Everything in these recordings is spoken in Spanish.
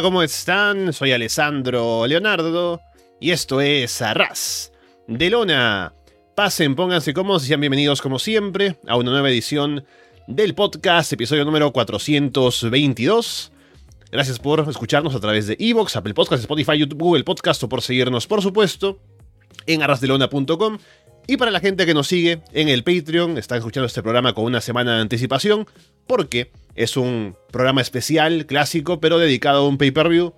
¿cómo están? Soy Alessandro Leonardo y esto es Arras de Lona. Pasen, pónganse cómodos y sean bienvenidos como siempre a una nueva edición del podcast, episodio número 422. Gracias por escucharnos a través de Evox, Apple Podcasts, Spotify, YouTube, Google Podcast o por seguirnos, por supuesto, en arrasdelona.com. Y para la gente que nos sigue en el Patreon, están escuchando este programa con una semana de anticipación, porque es un programa especial, clásico, pero dedicado a un pay-per-view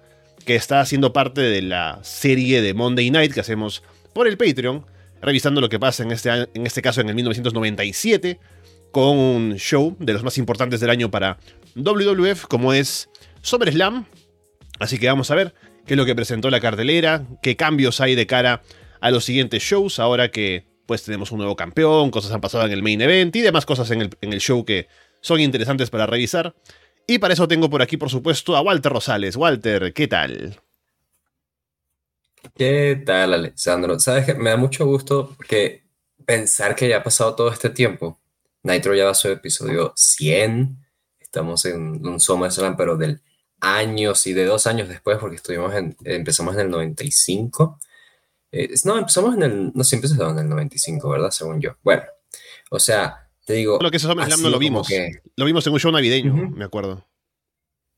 que está haciendo parte de la serie de Monday Night que hacemos por el Patreon, revisando lo que pasa en este, en este caso en el 1997, con un show de los más importantes del año para WWF, como es SummerSlam. Así que vamos a ver qué es lo que presentó la cartelera, qué cambios hay de cara a los siguientes shows, ahora que pues tenemos un nuevo campeón, cosas han pasado en el main event y demás cosas en el, en el show que son interesantes para revisar. Y para eso tengo por aquí, por supuesto, a Walter Rosales. Walter, ¿qué tal? ¿Qué tal, Alexandro? Sabes que me da mucho gusto que pensar que ya ha pasado todo este tiempo. Nitro ya va a su episodio 100. Estamos en un SummerSlam, pero del años y de dos años después, porque estuvimos en, empezamos en el 95. Eh, no, empezamos en el. No, siempre empezamos en el 95, ¿verdad? Según yo. Bueno, o sea, te digo. Lo que es SummerSlam no lo vimos. Lo vimos en un show navideño, me acuerdo.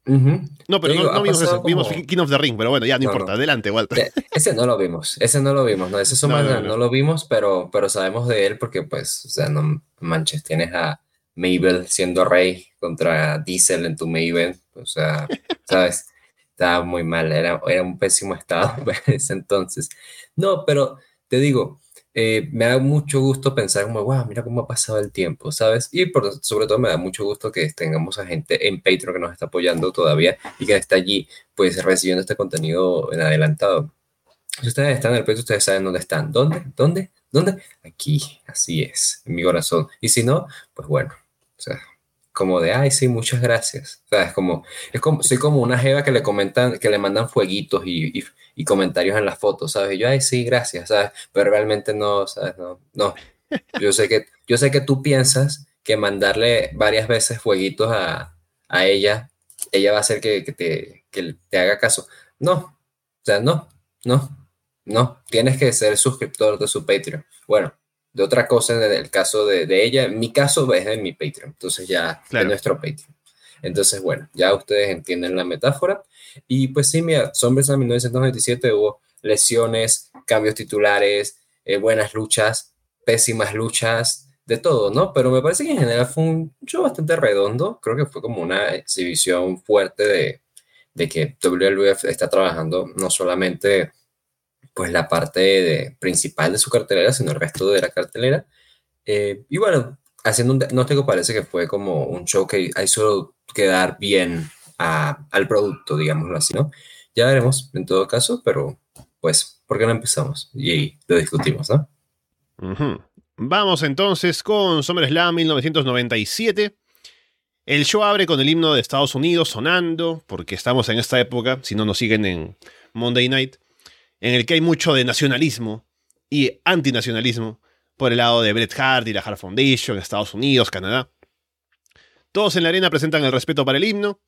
No, pero no, vimos eso. Vimos King of the Ring, pero bueno, ya no, importa. Adelante, Walter. Ese no lo vimos. Ese no lo vimos. No, ese SummerSlam no, lo vimos, pero, pero sabemos de él porque, pues, o sea, no manches, tienes a Mabel siendo rey contra Diesel en tu Mabel. O sea, ¿sabes? Estaba muy mal. Era, era un pésimo estado en ese entonces. No, pero te digo, eh, me da mucho gusto pensar como, wow, mira cómo ha pasado el tiempo, ¿sabes? Y por, sobre todo me da mucho gusto que tengamos a gente en Patreon que nos está apoyando todavía y que está allí, pues, recibiendo este contenido en adelantado. Si ustedes están en el Patreon, ustedes saben dónde están. ¿Dónde? ¿Dónde? ¿Dónde? Aquí, así es, en mi corazón. Y si no, pues bueno, o sea, como de, ay, sí, muchas gracias. O como, es como, soy como una jeva que le comentan, que le mandan fueguitos y, y, comentarios en las fotos, ¿sabes? Y yo, ay, sí, gracias, ¿sabes? Pero realmente no, ¿sabes? No, no. Yo sé que, yo sé que tú piensas que mandarle varias veces fueguitos a, a ella, ella va a hacer que, que, te, que te haga caso. No, o sea, no, no, no. Tienes que ser suscriptor de su Patreon. Bueno, de otra cosa en el caso de, de ella. En mi caso es de mi Patreon, entonces ya de nuestro Patreon. Entonces, bueno, ya ustedes entienden la metáfora. Y pues sí, mira, Sombras en 1997 hubo lesiones, cambios titulares, eh, buenas luchas, pésimas luchas, de todo, ¿no? Pero me parece que en general fue un show bastante redondo. Creo que fue como una exhibición fuerte de, de que WWF está trabajando no solamente pues la parte principal de su cartelera, sino el resto de la cartelera. Eh, y bueno, haciendo un diagnóstico parece que fue como un show que hizo quedar bien al producto, digámoslo así, ¿no? Ya veremos en todo caso, pero pues, ¿por qué no empezamos? Y lo discutimos, ¿no? Vamos entonces con SummerSlam 1997. El show abre con el himno de Estados Unidos sonando, porque estamos en esta época, si no nos siguen en Monday Night, en el que hay mucho de nacionalismo y antinacionalismo por el lado de Bret Hart y la Hart Foundation, Estados Unidos, Canadá. Todos en la arena presentan el respeto para el himno.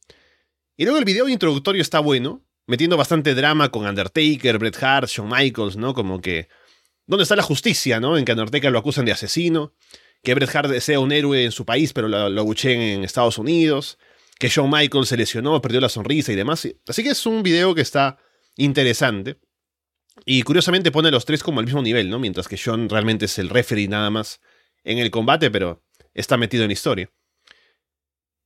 Y luego el video introductorio está bueno, metiendo bastante drama con Undertaker, Bret Hart, Shawn Michaels, ¿no? Como que. ¿Dónde está la justicia, no? En que Undertaker lo acusan de asesino, que Bret Hart sea un héroe en su país, pero lo, lo en Estados Unidos, que Shawn Michaels se lesionó, perdió la sonrisa y demás. Así que es un video que está interesante. Y curiosamente pone a los tres como al mismo nivel, ¿no? Mientras que John realmente es el referee nada más en el combate, pero está metido en historia.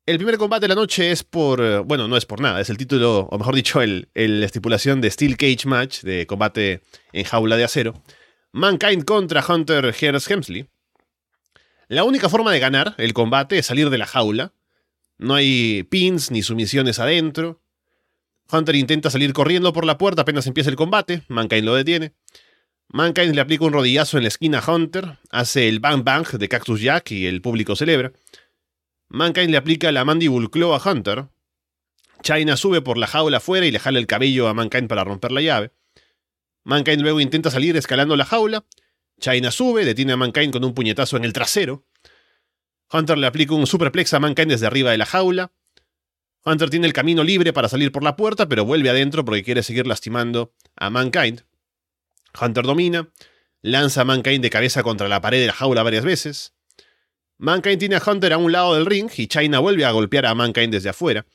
El primer combate de la noche es por. Eh, bueno, no es por nada, es el título, o mejor dicho, el, la estipulación de Steel Cage Match, de combate en jaula de acero. Mankind contra Hunter Hearst Hemsley. La única forma de ganar el combate es salir de la jaula. No hay pins ni sumisiones adentro. Hunter intenta salir corriendo por la puerta apenas empieza el combate, Mankind lo detiene. Mankind le aplica un rodillazo en la esquina a Hunter, hace el bang bang de Cactus Jack y el público celebra. Mankind le aplica la Mandible Claw a Hunter. China sube por la jaula afuera y le jala el cabello a Mankind para romper la llave. Mankind luego intenta salir escalando la jaula. China sube, detiene a Mankind con un puñetazo en el trasero. Hunter le aplica un superplex a Mankind desde arriba de la jaula. Hunter tiene el camino libre para salir por la puerta, pero vuelve adentro porque quiere seguir lastimando a Mankind. Hunter domina, lanza a Mankind de cabeza contra la pared de la jaula varias veces. Mankind tiene a Hunter a un lado del ring y China vuelve a golpear a Mankind desde afuera.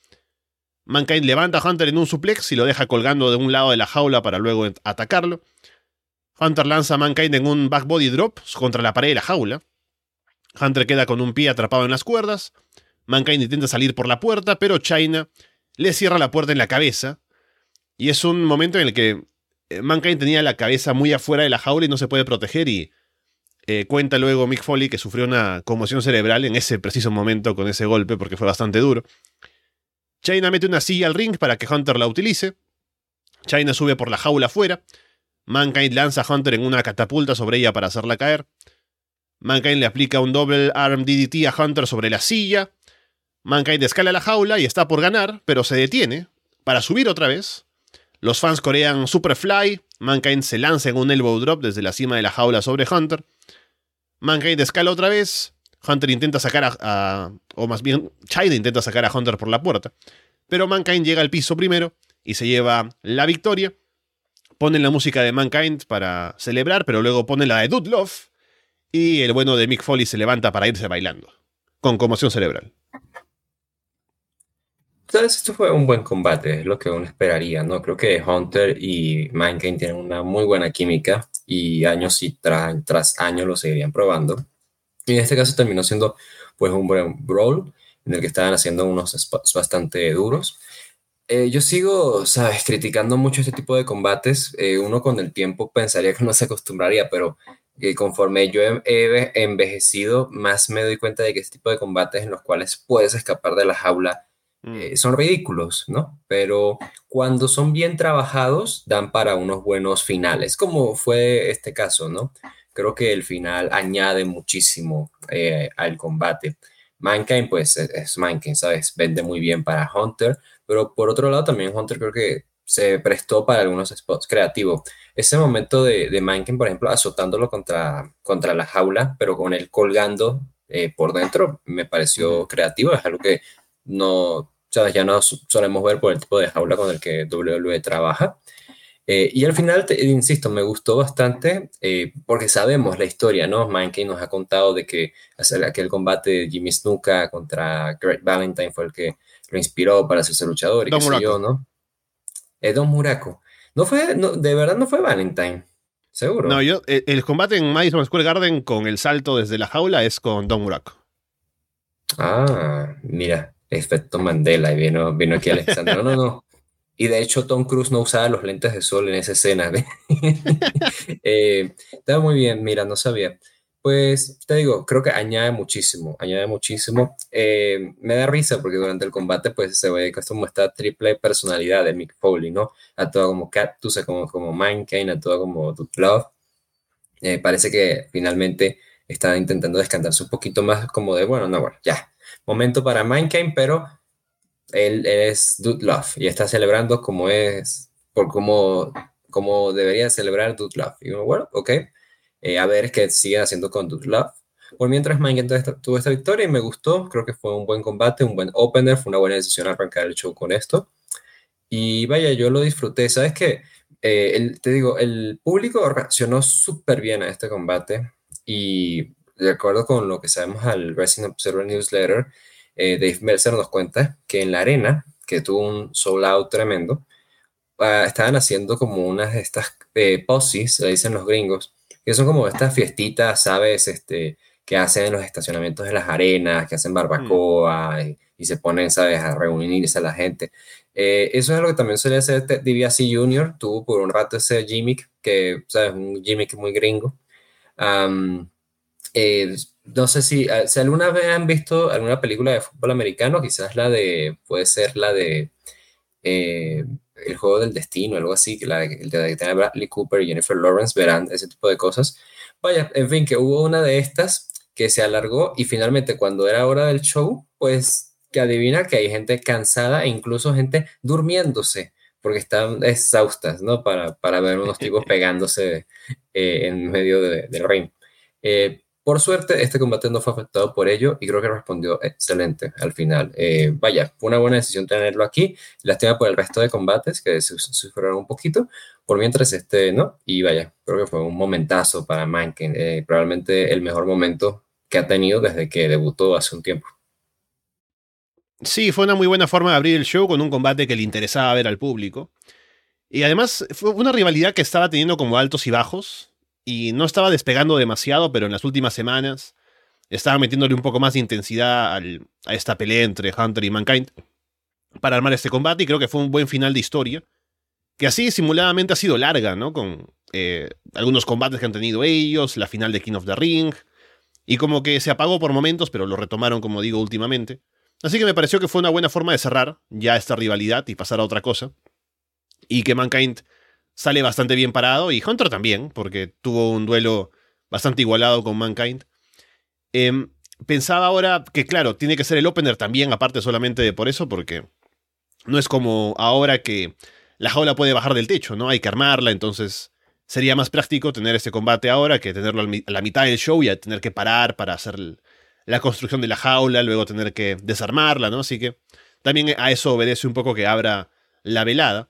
Mankind levanta a Hunter en un suplex y lo deja colgando de un lado de la jaula para luego atacarlo. Hunter lanza a Mankind en un back body drop contra la pared de la jaula. Hunter queda con un pie atrapado en las cuerdas. Mankind intenta salir por la puerta, pero China le cierra la puerta en la cabeza. Y es un momento en el que eh, Mankind tenía la cabeza muy afuera de la jaula y no se puede proteger y eh, cuenta luego Mick Foley que sufrió una conmoción cerebral en ese preciso momento con ese golpe porque fue bastante duro. China mete una silla al ring para que Hunter la utilice. China sube por la jaula afuera. Mankind lanza a Hunter en una catapulta sobre ella para hacerla caer. Mankind le aplica un double arm DDT a Hunter sobre la silla. Mankind escala la jaula y está por ganar, pero se detiene para subir otra vez. Los fans corean Superfly. Mankind se lanza en un elbow drop desde la cima de la jaula sobre Hunter. Mankind escala otra vez. Hunter intenta sacar a, O más bien, China intenta sacar a Hunter por la puerta. Pero Mankind llega al piso primero y se lleva la victoria. Ponen la música de Mankind para celebrar, pero luego ponen la de Dude Love. Y el bueno de Mick Foley se levanta para irse bailando. Con conmoción cerebral. Entonces, esto fue un buen combate, es lo que uno esperaría, ¿no? Creo que Hunter y Mankind tienen una muy buena química y años y tras años lo seguirían probando. Y en este caso terminó siendo pues un buen brawl en el que estaban haciendo unos spots bastante duros. Eh, yo sigo, sabes, criticando mucho este tipo de combates. Eh, uno con el tiempo pensaría que no se acostumbraría, pero eh, conforme yo he, envejecido, más me doy cuenta de que este tipo de combates en los cuales puedes escapar de la jaula mm. son ridículos, ¿no? Pero cuando son bien trabajados, dan para unos buenos finales, como fue este caso, ¿no? creo que el final añade muchísimo eh, al combate. Mankind, pues es, Mankind, ¿sabes? Vende muy bien para Hunter, pero por otro lado también Hunter creo que se prestó para algunos spots creativos. Ese momento de, de Mankind, por ejemplo, azotándolo contra, contra la jaula, pero con él colgando eh, por dentro, me pareció creativo. Es algo que no, ¿sabes? Ya no solemos ver por el tipo de jaula con el que WWE trabaja. Eh, y al final, te, insisto, me gustó bastante eh, porque sabemos la historia, ¿no? Mankind nos ha contado de que aquel combate de Jimmy Snuka contra Greg Valentine fue el que lo inspiró para hacerse luchador y qué sé yo, ¿no? Es Don Muraco. No fue, de verdad no fue Valentine, seguro. No, yo, eh, el, combate en Madison Square Garden con el salto desde la jaula es con Don Muraco. Ah, mira, efecto Mandela, y vino, vino aquí Alexander. No, no, no. Y de hecho Tom Cruise no usaba los lentes de sol en esa escena. eh, está muy bien, mira, no sabía. Pues te digo, creo que añade muchísimo, añade muchísimo. Eh, me da risa porque durante el combate pues se ve que esto muestra triple personalidad de Mick Foley, ¿no? Actúa como Cactus, como, como Mankind, actúa como Love. Eh, parece que finalmente está intentando descantarse un poquito más como de, bueno, no, bueno, ya. Momento para Mankind, pero él, es Dude Love y está celebrando como es, por como, como debería celebrar Dude Love. Y bueno, ok, eh, a ver qué sigue haciendo con Dude Love. Por mientras Mike tuvo esta victoria y me gustó, creo que fue un buen combate, un buen opener, fue una buena decisión arrancar el show con esto. Y vaya, yo lo disfruté, ¿sabes qué? Eh, te digo, el público reaccionó súper bien a este combate y de acuerdo con lo que sabemos al Wrestling Observer Newsletter, eh, Dave Meltzer nos cuenta que en la arena, que tuvo un sold out tremendo, ah, estaban haciendo como unas de estas eh, se le dicen los gringos, que son como estas fiestitas, ¿sabes? Este, que hacen en los estacionamientos de las arenas, que hacen barbacoa mm. y, se ponen, ¿sabes?, a reunirse a la gente. Eh, eso es lo que también suele hacer DiBiase Jr., tuvo por un rato ese gimmick, que, ¿sabes?, un gimmick muy gringo. Eh, no sé si, ah, si, alguna vez han visto alguna película de fútbol americano, quizás la de, puede ser la de eh, El juego del destino, algo así, la de, de Bradley Cooper y Jennifer Lawrence, verán ese tipo de cosas. Vaya, en fin, que hubo una de estas que se alargó y finalmente cuando era hora del show, pues que adivina que hay gente cansada e incluso gente durmiéndose porque están exhaustas, ¿no? Para, para ver unos tipos pegándose eh, en medio del ring. Por suerte, este combate no fue afectado por ello y creo que respondió excelente al final. Eh, vaya, fue una buena decisión tenerlo aquí. Lástima por el resto de combates que sufrieron un poquito. Por mientras, este, ¿no? Y vaya, creo que fue un momentazo para Mankind. Eh, probablemente el mejor momento que ha tenido desde que debutó hace un tiempo. Sí, fue una muy buena forma de abrir el show con un combate que le interesaba ver al público. Y además fue una rivalidad que estaba teniendo como altos y bajos y no estaba despegando demasiado, pero en las últimas semanas estaba metiéndole un poco más de intensidad a esta pelea entre Hunter y Mankind para armar este combate y creo que fue un buen final de historia, que así simuladamente ha sido larga, ¿no? Con eh, algunos combates que han tenido ellos, la final de King of the Ring, y como que se apagó por momentos, pero lo retomaron, como digo, últimamente. Así que me pareció que fue una buena forma de cerrar ya esta rivalidad y pasar a otra cosa. Y que Mankind sale bastante bien parado y Hunter también, porque tuvo un duelo bastante igualado con Mankind. Em, pensaba ahora que, claro, tiene que ser el opener también, aparte solamente de por eso, porque no es como ahora que la jaula puede bajar del techo, ¿no? Hay que armarla, entonces sería más práctico tener este combate ahora que tenerlo a la mitad del show y tener que parar para hacer la construcción de la jaula, luego tener que desarmarla, ¿no? Así que también a eso obedece un poco que abra la velada.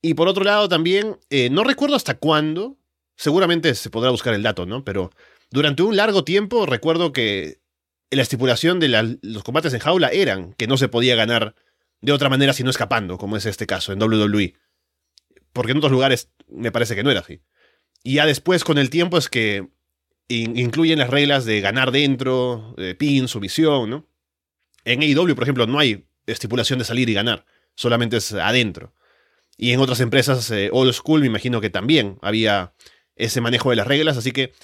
Y por otro lado también, eh, no recuerdo hasta cuándo, seguramente se podrá buscar el dato, ¿no? Pero durante un largo tiempo recuerdo que la estipulación de los combates en jaula eran que no se podía ganar de otra manera sino escapando, como es este caso en WWE. Porque en otros lugares me parece que no era así. Y ya después, con el tiempo, es que incluyen las reglas de ganar dentro, de pin, sumisión, ¿no? En AEW, por ejemplo, no hay estipulación de salir y ganar, solamente es adentro. Y en otras empresas eh, old school me imagino que también había ese manejo de las reglas, así que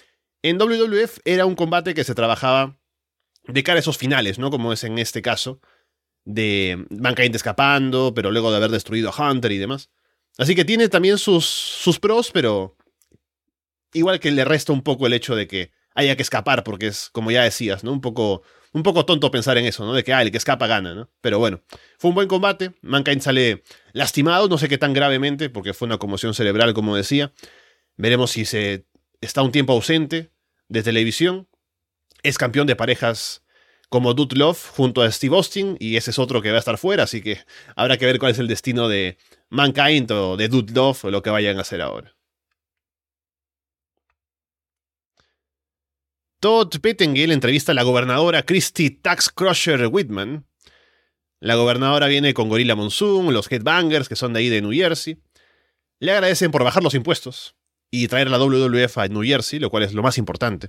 en WWF era un combate que se trabajaba de cara a esos finales, ¿no? Como es en este caso, de Mankind escapando, pero luego de haber destruido a Hunter y demás. Así que tiene también sus, sus pros, pero igual que le resta un poco el hecho de que haya que escapar, porque es, como ya decías, ¿no? Un poco un poco tonto pensar en eso, ¿no? De que, ah, el que escapa gana, ¿no? Pero bueno, fue un buen combate. Mankind sale lastimado, no sé qué tan gravemente, porque fue una conmoción cerebral, como decía. Veremos si se está un tiempo ausente de televisión. Es campeón de parejas como Dude Love junto a Steve Austin, y ese es otro que va a estar fuera, así que habrá que ver cuál es el destino de Mankind o de Dude Love o lo que vayan a hacer ahora. Todd Pettengill entrevista a la gobernadora Christy Tax Crusher Whitman. La gobernadora viene con Gorilla Monsoon, los Headbangers, que son de ahí de New Jersey. Le agradecen por bajar los impuestos y traer la WWF a New Jersey, lo cual es lo más importante.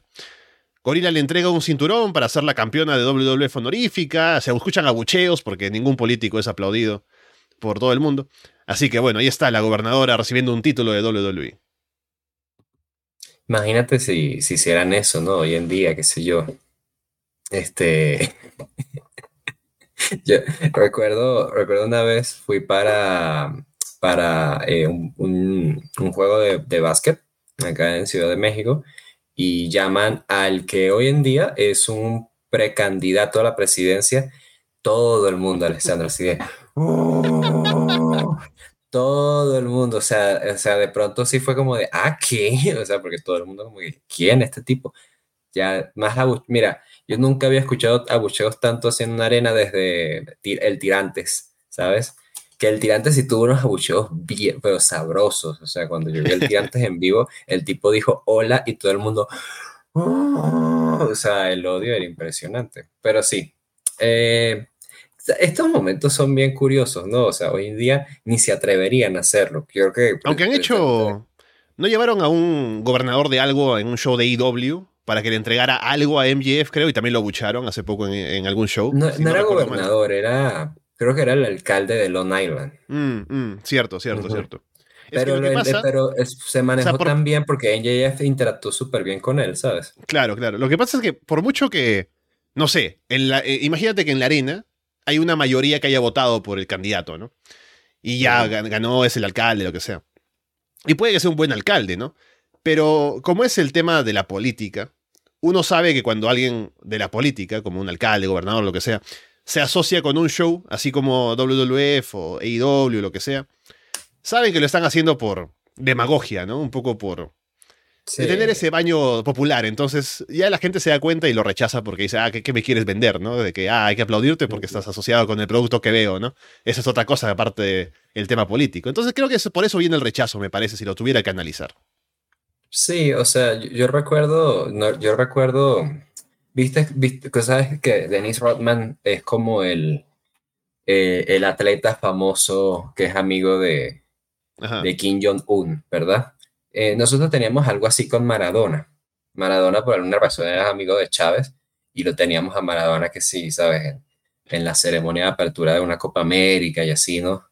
Gorilla le entrega un cinturón para ser la campeona de WWF honorífica. Se escuchan abucheos porque ningún político es aplaudido por todo el mundo. Así que bueno, ahí está la gobernadora recibiendo un título de WWE. Imagínate si, si hicieran eso, ¿no? Hoy en día, qué sé yo. Este. yo recuerdo, recuerdo una vez fui para, para eh, un, juego de, de básquet acá en Ciudad de México y llaman al que hoy en día es un precandidato a la presidencia, todo el mundo, Alessandro, así de, oh, todo el mundo, o sea, o sea, de pronto sí fue como de, ah, ¿qué? O sea, porque todo el mundo como que, ¿quién este tipo? Ya, más mira, yo nunca había escuchado abucheos tanto así en una arena desde el Tirantes, ¿sabes? Que el Tirantes sí tuvo unos abucheos bien, pero sabrosos, o sea, cuando yo vi el Tirantes en vivo, el tipo dijo hola y todo el mundo, oh", o sea, el odio era impresionante, pero sí. Eh, estos momentos son bien curiosos, ¿no? O sea, hoy en día ni se atreverían a hacerlo. Creo que. Aunque han hecho. ¿No llevaron a un gobernador de algo en un show de EW? Para que le entregara algo a MJF, creo, y también lo bucharon hace poco en, algún show. No, era gobernador, era. Creo que era el alcalde de Long Island. Mm, mm, cierto, cierto, cierto. Pero, pero se manejó tan bien porque MJF interactuó súper bien con él, ¿sabes? Claro, claro. Lo que pasa es que por mucho que, no sé, en la, eh, imagínate que en la arena hay una mayoría que haya votado por el candidato, ¿no? Y ya ganó, es el alcalde, lo que sea. Y puede que sea un buen alcalde, ¿no? Pero como es el tema de la política, uno sabe que cuando alguien de la política, como un alcalde, gobernador, lo que sea, se asocia con un show, así como WWF o AEW, lo que sea, saben que lo están haciendo por demagogia, ¿no? Un poco por de tener ese baño popular. Entonces ya la gente se da cuenta y lo rechaza porque dice, ah, ¿qué, me quieres vender? ¿no? De que, ah, hay que aplaudirte porque estás asociado con el producto que veo, ¿no? Esa es otra cosa aparte del tema político. Entonces creo que por eso viene el rechazo, me parece, si lo tuviera que analizar. Sí, o sea, yo, recuerdo, yo recuerdo, viste, viste, sabes que Dennis Rodman es como el, eh, el atleta famoso que es amigo de, de Kim Jong-un, ¿verdad? Eh, nosotros teníamos algo así con Maradona. Maradona por alguna razón era amigo de Chávez y lo teníamos a Maradona que sí, ¿sabes? En, la ceremonia de apertura de una Copa América y así, ¿no?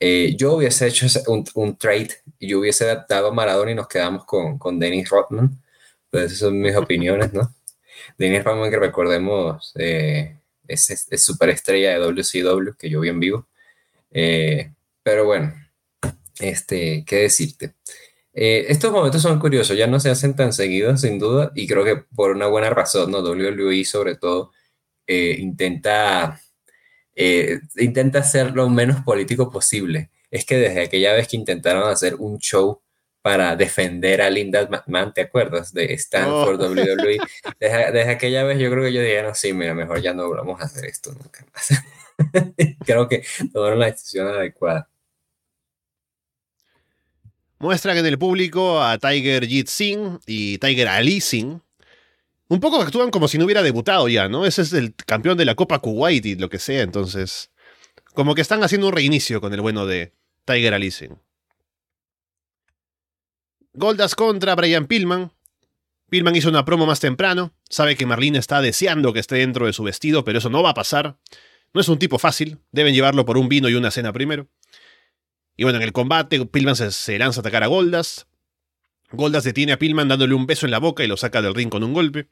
Eh, yo hubiese hecho un, un, trade yo hubiese dado a Maradona y nos quedamos con, con Dennis Rodman. Pues esas son mis opiniones, ¿no? Dennis Rodman, que recordemos, eh, es, es, superestrella de WCW, que yo vi en vivo. pero bueno, este, ¿qué decirte? Eh, estos momentos son curiosos, ya no se hacen tan seguidos, sin duda, y creo que por una buena razón, ¿no? WWE sobre todo eh, intenta, eh, intenta ser lo menos político posible. Es que desde aquella vez que intentaron hacer un show para defender a Linda McMahon, ¿te acuerdas? De Stanford oh. WWE. Desde, aquella vez yo creo que ellos dijeron, sí, mira, mejor ya no vamos a hacer esto nunca más. creo que tomaron la decisión adecuada. Muestran en el público a Tiger Jeet Singh y Tiger Ali. Un poco actúan como si no hubiera debutado ya, ¿no? Ese es el campeón de la Copa Kuwait y lo que sea, entonces. Como que están haciendo un reinicio con el bueno de Tiger Ali. Goldas contra Brian Pillman. Pillman hizo una promo más temprano. Sabe que Marlene está deseando que esté dentro de su vestido, pero eso no va a pasar. No es un tipo fácil. Deben llevarlo por un vino y una cena primero. Y bueno, en el combate, Pillman se, lanza a atacar a Goldas. Goldas detiene a Pillman dándole un beso en la boca y lo saca del ring con un golpe.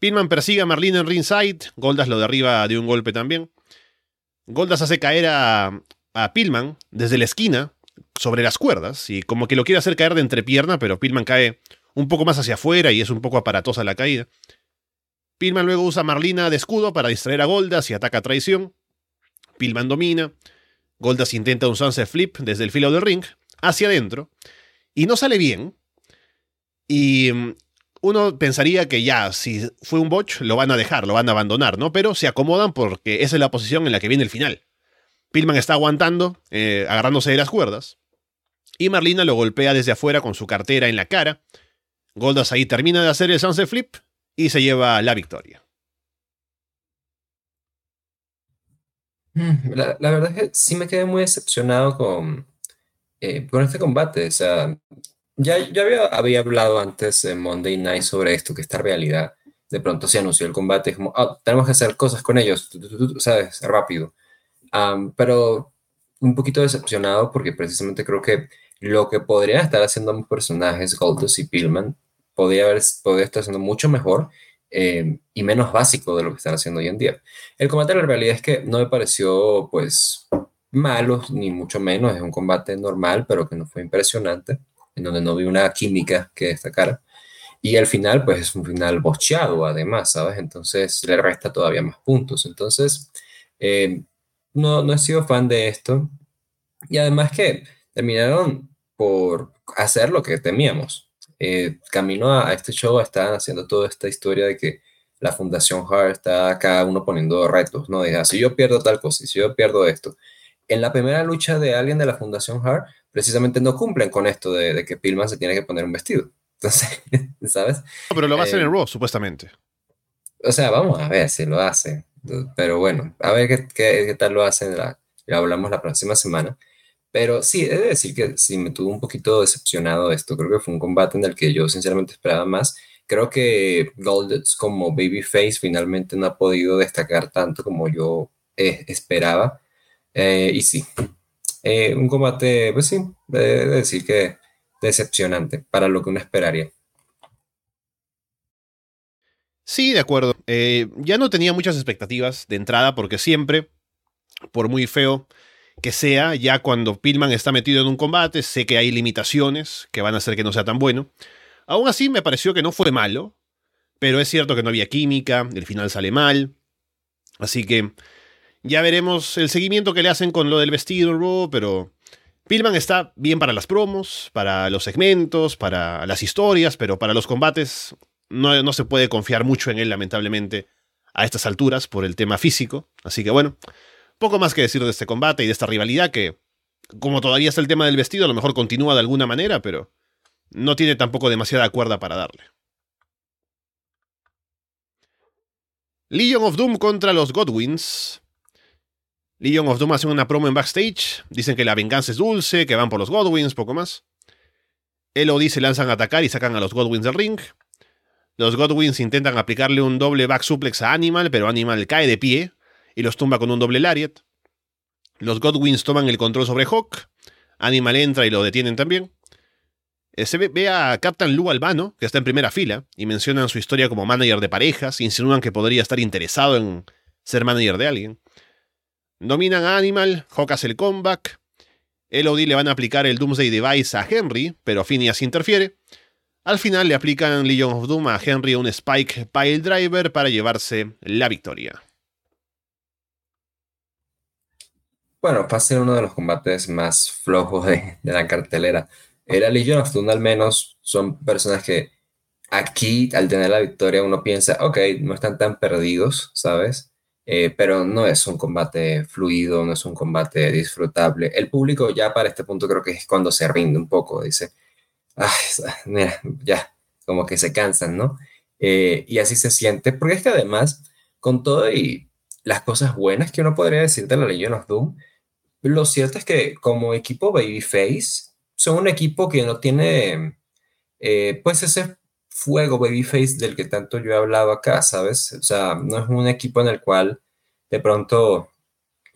Pillman persigue a Marlene en ringside. Goldas lo derriba de un golpe también. Goldas hace caer a, a Pillman desde la esquina sobre las cuerdas y como que lo quiere hacer caer de entrepierna, pero Pillman cae un poco más hacia afuera y es un poco aparatosa la caída. Pillman luego usa a Marlina de escudo para distraer a Goldas y ataca a traición. Pillman domina. Goldas intenta un sunset flip desde el filo del ring hacia adentro y no sale bien. Y mm, uno pensaría que ya, si fue un botch, lo van a dejar, lo van a abandonar, ¿no? Pero se acomodan porque esa es la posición en la que viene el final. Pillman está aguantando, eh, agarrándose de las cuerdas. Y Marlina lo golpea desde afuera con su cartera en la cara. Goldas ahí termina de hacer el sunset flip y se lleva la victoria. Mm, la, verdad es que sí me quedé muy decepcionado con, eh, con este combate. O sea, ya, ya había, hablado antes en Monday Night sobre esto, que esta realidad de pronto se anunció el combate, es como, oh, tenemos que hacer cosas con ellos, ¿sabes? Rápido. pero un poquito decepcionado porque precisamente creo que lo que podrían estar haciendo ambos personajes, Goldust y Pillman, podría, haber, podría estar haciendo mucho mejor Em, y menos básico de lo que están haciendo hoy en día. El combate, la realidad es que no me pareció, pues, malo, ni mucho menos. Es un combate normal, pero que no fue impresionante, en donde no vi una química que destacara. Y al final, pues, es un final bocheado, además, ¿sabes? Entonces, le resta todavía más puntos. Entonces, em, no, no he sido fan de esto. Y además que terminaron por hacer lo que temíamos. Eh, camino a, este show están haciendo toda esta historia de que la Fundación Hart está cada uno poniendo retos, ¿no? De, ah, si yo pierdo tal cosa si yo pierdo esto. En la primera lucha de alguien de la Fundación Hart, precisamente no cumplen con esto de, que Pillman se tiene que poner un vestido. Entonces, ¿sabes? pero lo va a hacer en eh, Raw, supuestamente. O sea, vamos a ver si lo hace. Pero bueno, a ver qué, qué, tal lo hacen. La, ya hablamos la próxima semana. Pero sí, he de decir que sí me tuvo un poquito decepcionado esto. Creo que fue un combate en el que yo sinceramente esperaba más. Creo que Goldust como Babyface finalmente no ha podido destacar tanto como yo eh, esperaba. Eh, y sí, eh, un combate, pues sí, he de decir que decepcionante para lo que uno esperaría. Sí, de acuerdo. ya no tenía muchas expectativas de entrada porque siempre, por muy feo que sea, ya cuando Pillman está metido en un combate, sé que hay limitaciones que van a hacer que no sea tan bueno. Aún así, me pareció que no fue malo, pero es cierto que no había química, el final sale mal. Así que ya veremos el seguimiento que le hacen con lo del vestido, pero Pillman está bien para las promos, para los segmentos, para las historias, pero para los combates no, no se puede confiar mucho en él, lamentablemente, a estas alturas por el tema físico. Así que bueno, poco más que decir de este combate y de esta rivalidad que, como todavía está el tema del vestido, a lo mejor continúa de alguna manera, pero no tiene tampoco demasiada cuerda para darle. Legion of Doom contra los Godwins. Legion of Doom hace una promo en backstage. Dicen que la venganza es dulce, que van por los Godwins, poco más. LOD se lanzan a atacar y sacan a los Godwins del ring. Los Godwins intentan aplicarle un doble back suplex a Animal, pero Animal cae de pie y los tumba con un doble lariat. Los Godwins toman el control sobre Hawk. Animal entra y lo detienen también. Eh, se ve, a Captain Lou Albano, que está en primera fila, y mencionan su historia como manager de parejas, insinúan que podría estar interesado en ser manager de alguien. Dominan a Animal, Hawk hace el comeback. LOD le van a aplicar el Doomsday Device a Henry, pero Phineas interfiere. Al final le aplican Legion of Doom a Henry un Spike Pile Driver para llevarse la victoria. Bueno, ser uno de los combates más flojos de, la cartelera. La Legion of Doom al menos son personas que aquí al tener la victoria uno piensa, ok, no están tan perdidos, ¿sabes? Eh, pero no es un combate fluido, no es un combate disfrutable. El público ya para este punto creo que es cuando se rinde un poco, dice, mira, ya, como que se cansan, ¿no? Eh, y así se siente, porque es que además, con todo y las cosas buenas que uno podría decir de la Legion of Doom, lo cierto es que como equipo Babyface, son un equipo que no tiene, eh, pues ese fuego babyface del que tanto yo he hablado acá, ¿sabes? O sea, no es un equipo en el cual de pronto,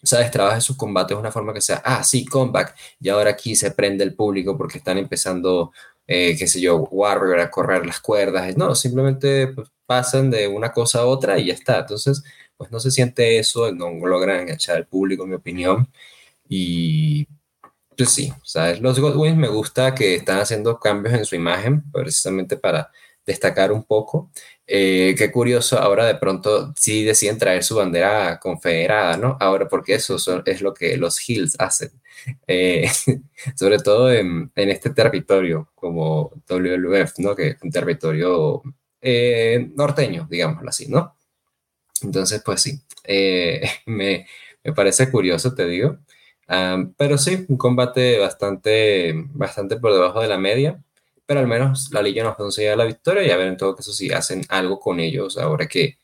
¿sabes? Trabaja sus combates de una forma que sea, ah, sí, comeback, y ahora aquí se prende el público porque están empezando, eh, qué sé yo, Warrior a correr las cuerdas. No, simplemente pues, pasan de una cosa a otra y ya está. Entonces, pues no se siente eso, no logran enganchar al público, en mi opinión. Y pues sí, ¿sabes? Los Godwins me gusta que están haciendo cambios en su imagen, precisamente para destacar un poco. Eh, qué curioso, ahora de pronto sí deciden traer su bandera confederada, ¿no? Ahora, porque eso es lo que los Hills hacen, eh, sobre todo en, este territorio como WWF, ¿no? Que es un territorio eh, norteño, digámoslo así, ¿no? Entonces, pues sí, me, me, parece curioso, te digo. Pero sí, un combate bastante, bastante por debajo de la media pero al menos la Liga nos conseguía la victoria y a ver en todo caso si hacen algo con ellos ahora que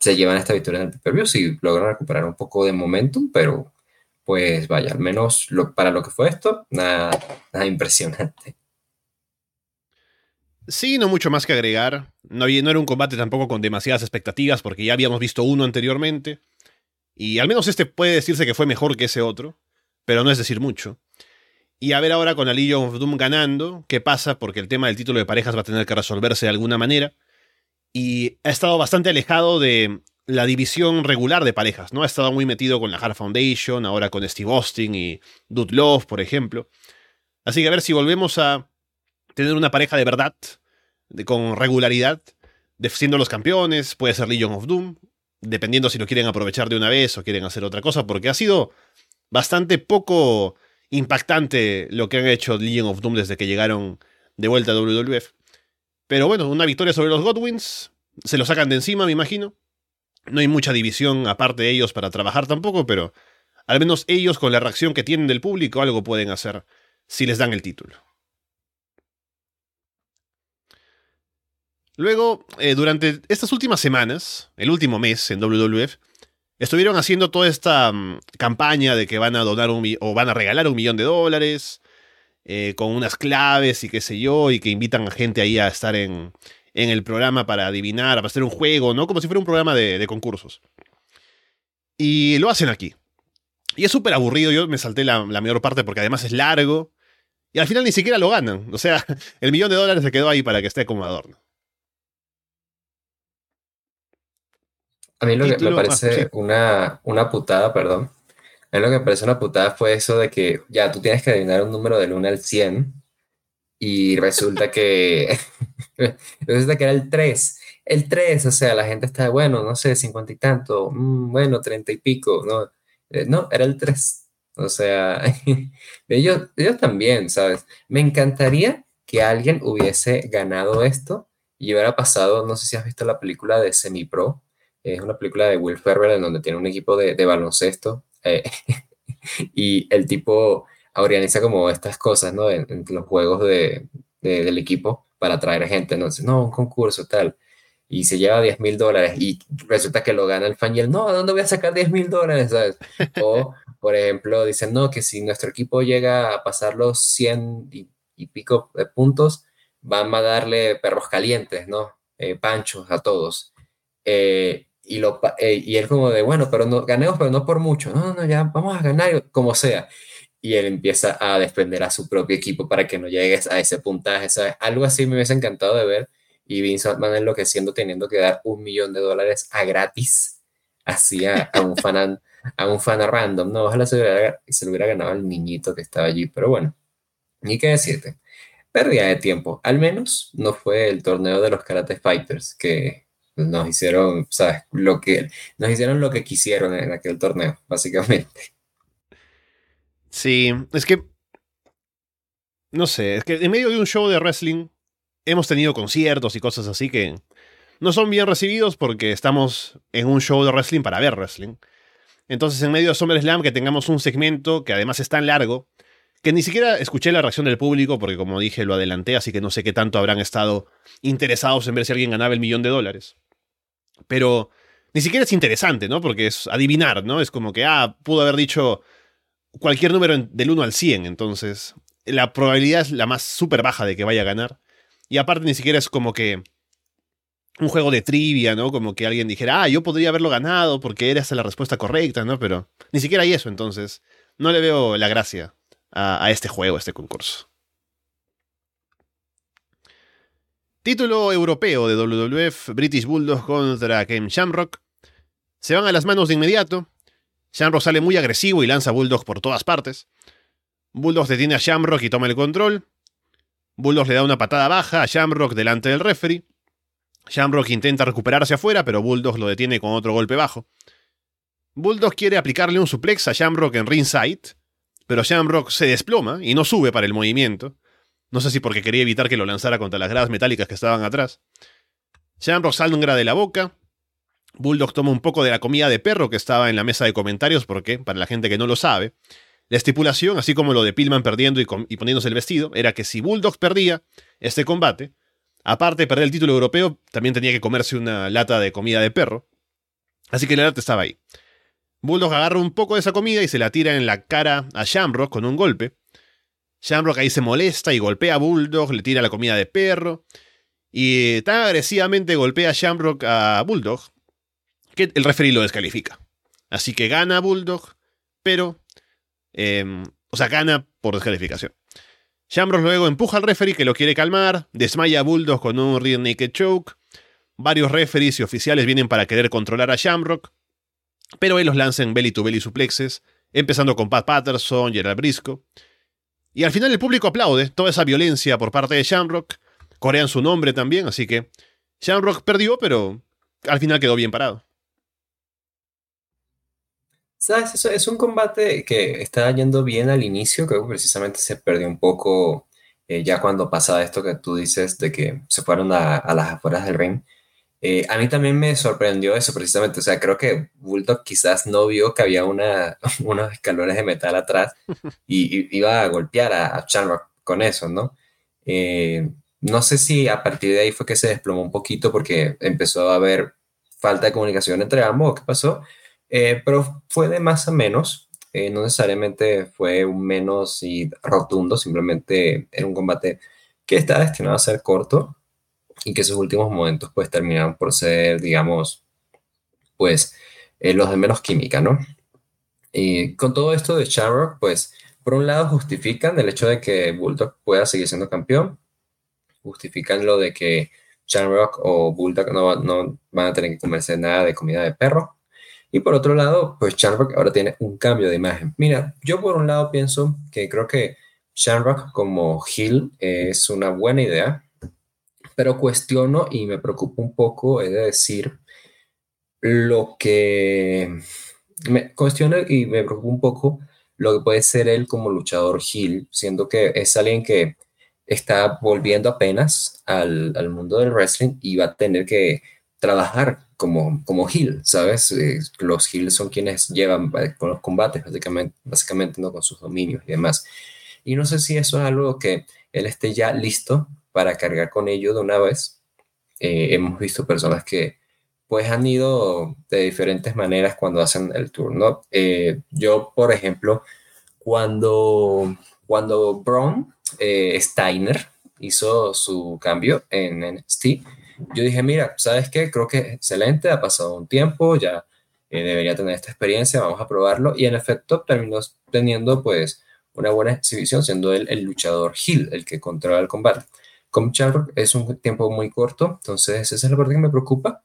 se llevan esta victoria en el pay si logran recuperar un poco de momentum, pero pues vaya, al menos para lo que fue esto, nada, nada impresionante. Sí, no mucho más que agregar. No, no era un combate tampoco con demasiadas expectativas porque ya habíamos visto uno anteriormente. Y al menos este puede decirse que fue mejor que ese otro, pero no es decir mucho. Y a ver ahora con Legion of Doom ganando, qué pasa, porque el tema del título de parejas va a tener que resolverse de alguna manera. Y ha estado bastante alejado de la división regular de parejas, ¿no? Ha estado muy metido con la Hard Foundation, ahora con Steve Austin y Dude Love, por ejemplo. Así que a ver si volvemos a tener una pareja de verdad, con regularidad, de, siendo los campeones, puede ser Legion of Doom, dependiendo si lo quieren aprovechar de una vez o quieren hacer otra cosa, porque ha sido bastante poco impactante lo que han hecho Legion of Doom desde que llegaron de vuelta a WWF. Pero bueno, una victoria sobre los Godwins. Se lo sacan de encima, me imagino. No hay mucha división aparte de ellos para trabajar tampoco, pero al menos ellos con la reacción que tienen del público algo pueden hacer si les dan el título. Luego, eh, durante estas últimas semanas, el último mes en WWF, estuvieron haciendo toda esta mm, campaña de que van a donar un o van a regalar un millón de dólares eh, con unas claves y qué sé yo, y que invitan a gente ahí a estar en, en el programa para adivinar, para hacer un juego, ¿no? Como si fuera un programa de, concursos. Y lo hacen aquí. Y es súper aburrido, yo me salté la, la mayor parte porque además es largo. Y al final ni siquiera lo ganan. O sea, el millón de dólares se quedó ahí para que esté como adorno. A mí lo que me parece una, una putada, perdón. A mí lo que me parece una putada fue eso de que ya tú tienes que adivinar un número del 1 al 100 y resulta que resulta que era el 3. El 3, o sea, la gente está, bueno, no sé, 50 y tanto, mm, bueno, 30 y pico, no, eh, no, era el 3. O sea, ellos, ellos también, ¿sabes? Me encantaría que alguien hubiese ganado esto y hubiera pasado, no sé si has visto la película de Semi Pro, es una película de Will Ferrell en donde tiene un equipo de, baloncesto eh, y el tipo organiza como estas cosas, ¿no? En, los juegos de, del equipo para atraer gente, ¿no? no, un concurso tal. Y se lleva 10 mil dólares y resulta que lo gana el fan y él, no, ¿a dónde voy a sacar 10 mil dólares? ¿sabes? O, por ejemplo, dicen, no, que si nuestro equipo llega a pasar los 100 y, pico de puntos, van a darle perros calientes, ¿no? Eh, panchos a todos. Eh, y, lo, eh, él como de, bueno, pero no, ganemos, pero no por mucho. No, no, ya vamos a ganar como sea y él empieza a defender a su propio equipo para que no llegues a ese puntaje, ¿sabes? Algo así me hubiese encantado de ver y Vince McMahon enloqueciendo teniendo que dar un millón de dólares a gratis así a, un fan a un fan random, no, ojalá se, hubiera, lo hubiera ganado al niñito que estaba allí, pero bueno, ni qué decirte. Pérdida de tiempo, al menos no fue el torneo de los Karate Fighters que nos hicieron, ¿sabes? Lo que, nos hicieron lo que quisieron en aquel torneo, básicamente. Sí, es que. No sé, es que en medio de un show de wrestling hemos tenido conciertos y cosas así que no son bien recibidos porque estamos en un show de wrestling para ver wrestling. Entonces, en medio de SummerSlam, que tengamos un segmento que además es tan largo, que ni siquiera escuché la reacción del público, porque como dije, lo adelanté, así que no sé qué tanto habrán estado interesados en ver si alguien ganaba el millón de dólares. Pero ni siquiera es interesante, ¿no? Porque es adivinar, ¿no? Es como que, ah, pudo haber dicho cualquier número del 1 al 100, entonces la probabilidad es la más súper baja de que vaya a ganar. Y aparte ni siquiera es como que un juego de trivia, ¿no? Como que alguien dijera, ah, yo podría haberlo ganado porque era la respuesta correcta, ¿no? Pero ni siquiera hay eso, entonces no le veo la gracia a, este juego, a este concurso. Título europeo de WWF, British Bulldogs contra Ken Shamrock. Se van a las manos de inmediato. Shamrock sale muy agresivo y lanza Bulldogs por todas partes. Bulldogs detiene a Shamrock y toma el control. Bulldogs le da una patada baja a Shamrock delante del referee. Shamrock intenta recuperarse afuera, pero Bulldogs lo detiene con otro golpe bajo. Bulldogs quiere aplicarle un suplex a Shamrock en ringside, pero Shamrock se desploma y no sube para el movimiento. No sé si porque quería evitar que lo lanzara contra las gradas metálicas que estaban atrás. Shamrock sangra de la boca, Bulldog toma un poco de la comida de perro que estaba en la mesa de comentarios, porque, para la gente que no lo sabe, la estipulación, así como lo de Pillman perdiendo y, poniéndose el vestido, era que si Bulldog perdía este combate, aparte de perder el título europeo, también tenía que comerse una lata de comida de perro. Así que la lata estaba ahí. Bulldog agarra un poco de esa comida y se la tira en la cara a Shamrock con un golpe. Shamrock ahí se molesta y golpea a Bulldog, le tira la comida de perro. Y tan agresivamente golpea a Shamrock a Bulldog que el referee lo descalifica. Así que gana Bulldog, pero. Em, o sea, gana por descalificación. Shamrock luego empuja al referee que lo quiere calmar, desmaya a Bulldog con un rear naked choke. Varios referees y oficiales vienen para querer controlar a Shamrock, pero él los lanza en belly to belly suplexes, empezando con Pat Patterson, Gerald Brisco. Y al final el público aplaude toda esa violencia por parte de Shamrock, corean su nombre también, así que Shamrock perdió, pero al final quedó bien parado. ¿Sabes? Eso es un combate que está yendo bien al inicio, creo que precisamente se perdió un poco eh, ya cuando pasa esto que tú dices de que se fueron a, las afueras del ring. Eh, a mí también me sorprendió eso precisamente, o sea, creo que Bulldog quizás no vio que había una, unos escalones de metal atrás y, iba a golpear a, a con eso, ¿no? Eh, no sé si a partir de ahí fue que se desplomó un poquito porque empezó a haber falta de comunicación entre ambos, ¿qué pasó? Eh, pero fue de más a menos, eh, no necesariamente fue un menos y rotundo, simplemente era un combate que estaba destinado a ser corto y que sus últimos momentos pues terminaron por ser, digamos, pues eh, los de menos química, ¿no? Y con todo esto de Shamrock, pues por un lado justifican el hecho de que Bulldog pueda seguir siendo campeón, justifican lo de que Shamrock o Bulldog no, no van a tener que comerse nada de comida de perro, y por otro lado, pues Shamrock ahora tiene un cambio de imagen. Mira, yo por un lado pienso que creo que Shamrock como Hill es una buena idea, pero cuestiono y me preocupa un poco, es decir, lo que me cuestiono y me preocupa un poco lo que puede ser él como luchador heel, siendo que es alguien que está volviendo apenas al, al mundo del wrestling y va a tener que trabajar como, como heel, ¿sabes? Eh, los heels son quienes llevan eh, con los combates, básicamente, básicamente, ¿no? Con sus dominios y demás. Y no sé si eso es algo que él esté ya listo para cargar con ello de una vez. Eh, hemos visto personas que pues han ido de diferentes maneras cuando hacen el turno. yo, por ejemplo, cuando, cuando Braun Steiner hizo su cambio en NXT, yo dije, mira, ¿sabes qué? Creo que es excelente, ha pasado un tiempo, ya eh, debería tener esta experiencia, vamos a probarlo. Y en efecto terminó teniendo pues una buena exhibición, siendo él el luchador heel, el que controla el combate. Con Charlotte es un tiempo muy corto, entonces esa es la parte que me preocupa,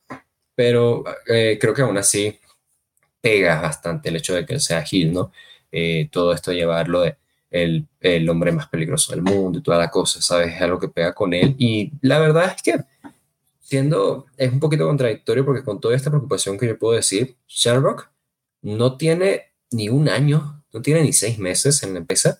pero eh, creo que aún así pega bastante el hecho de que él sea heel, ¿no? Eh, todo esto llevarlo de el, el, hombre más peligroso del mundo y toda la cosa, ¿sabes? Es algo que pega con él. Y la verdad es que siendo, es un poquito contradictorio porque con toda esta preocupación que yo puedo decir, Shamrock no tiene ni un año, no tiene ni seis meses en la empresa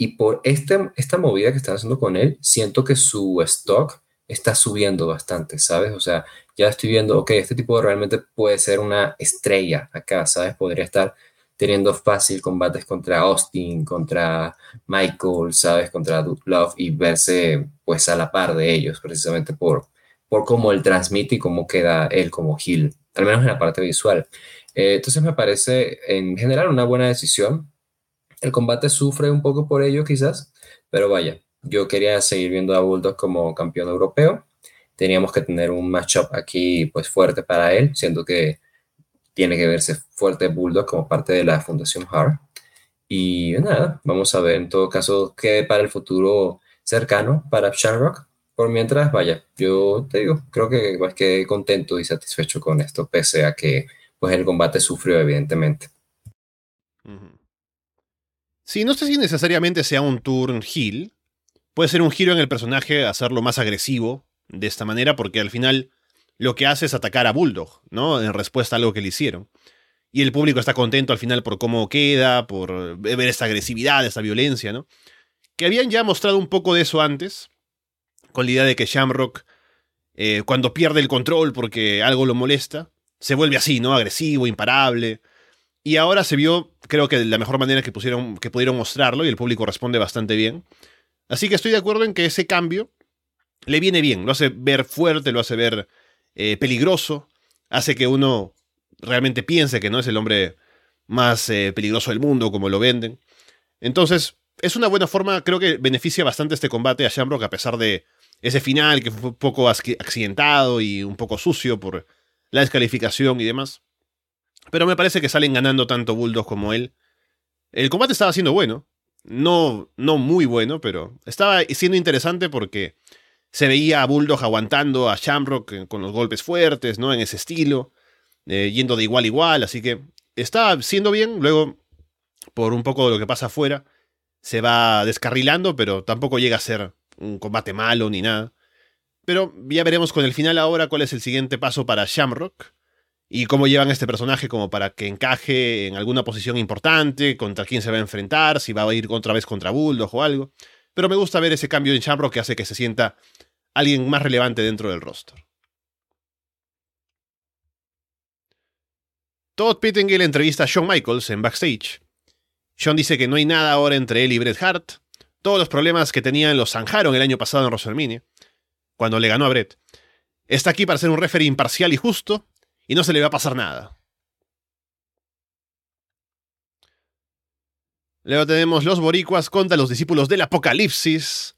y por este, esta movida que están haciendo con él, siento que su stock está subiendo bastante, ¿sabes? O sea, ya estoy viendo, ok, este tipo realmente puede ser una estrella acá, ¿sabes? Podría estar teniendo fácil combates contra Austin, contra Michael, ¿sabes? Contra Duke Love y verse pues a la par de ellos, precisamente por, por cómo él transmite y cómo queda él como Gil, al menos en la parte visual. Eh, entonces me parece en general una buena decisión. El combate sufre un poco por ello quizás, pero vaya, yo quería seguir viendo a Bulldog como campeón europeo. Teníamos que tener un matchup aquí pues fuerte para él, siendo que tiene que verse fuerte Bulldog como parte de la Fundación Hart. Y nada, vamos a ver en todo caso qué para el futuro cercano para Shamrock por mientras, vaya, yo te digo, creo que pues, quedé contento y satisfecho con esto, pese a que pues el combate sufrió evidentemente. Sí, no sé si necesariamente sea un turn heal. Puede ser un giro en el personaje, hacerlo más agresivo de esta manera, porque al final lo que hace es atacar a Bulldog, ¿no? En respuesta a algo que le hicieron. Y el público está contento al final por cómo queda, por ver esta agresividad, esta violencia, ¿no? Que habían ya mostrado un poco de eso antes, con la idea de que Shamrock, eh, cuando pierde el control porque algo lo molesta, se vuelve así, ¿no? Agresivo, imparable. Y ahora se vio, creo que de la mejor manera que, pusieron, que pudieron mostrarlo y el público responde bastante bien. Así que estoy de acuerdo en que ese cambio le viene bien, lo hace ver fuerte, lo hace ver eh, peligroso, hace que uno realmente piense que no es el hombre más eh, peligroso del mundo como lo venden. Entonces, es una buena forma, creo que beneficia bastante este combate a Shamrock a pesar de ese final que fue un poco accidentado y un poco sucio por la descalificación y demás. Pero me parece que salen ganando tanto Bulldog como él. El combate estaba siendo bueno. No, no muy bueno, pero estaba siendo interesante porque se veía a Bulldog aguantando a Shamrock con los golpes fuertes, ¿no? En ese estilo, eh, yendo de igual a igual, así que estaba siendo bien. Luego, por un poco de lo que pasa afuera, se va descarrilando, pero tampoco llega a ser un combate malo ni nada. Pero ya veremos con el final ahora cuál es el siguiente paso para Shamrock y cómo llevan este personaje como para que encaje en alguna posición importante, contra quién se va a enfrentar, si va a ir otra vez contra Bulldog o algo. Pero me gusta ver ese cambio en Shamrock que hace que se sienta alguien más relevante dentro del roster. Todd Pittengill entrevista a Shawn Michaels en backstage. Shawn dice que no hay nada ahora entre él y Bret Hart, todos los problemas que tenían los zanjaron el año pasado en WrestleMania, cuando le ganó a Brett. Está aquí para ser un referee imparcial y justo, y no se le va a pasar nada. Luego tenemos los boricuas contra los discípulos del apocalipsis.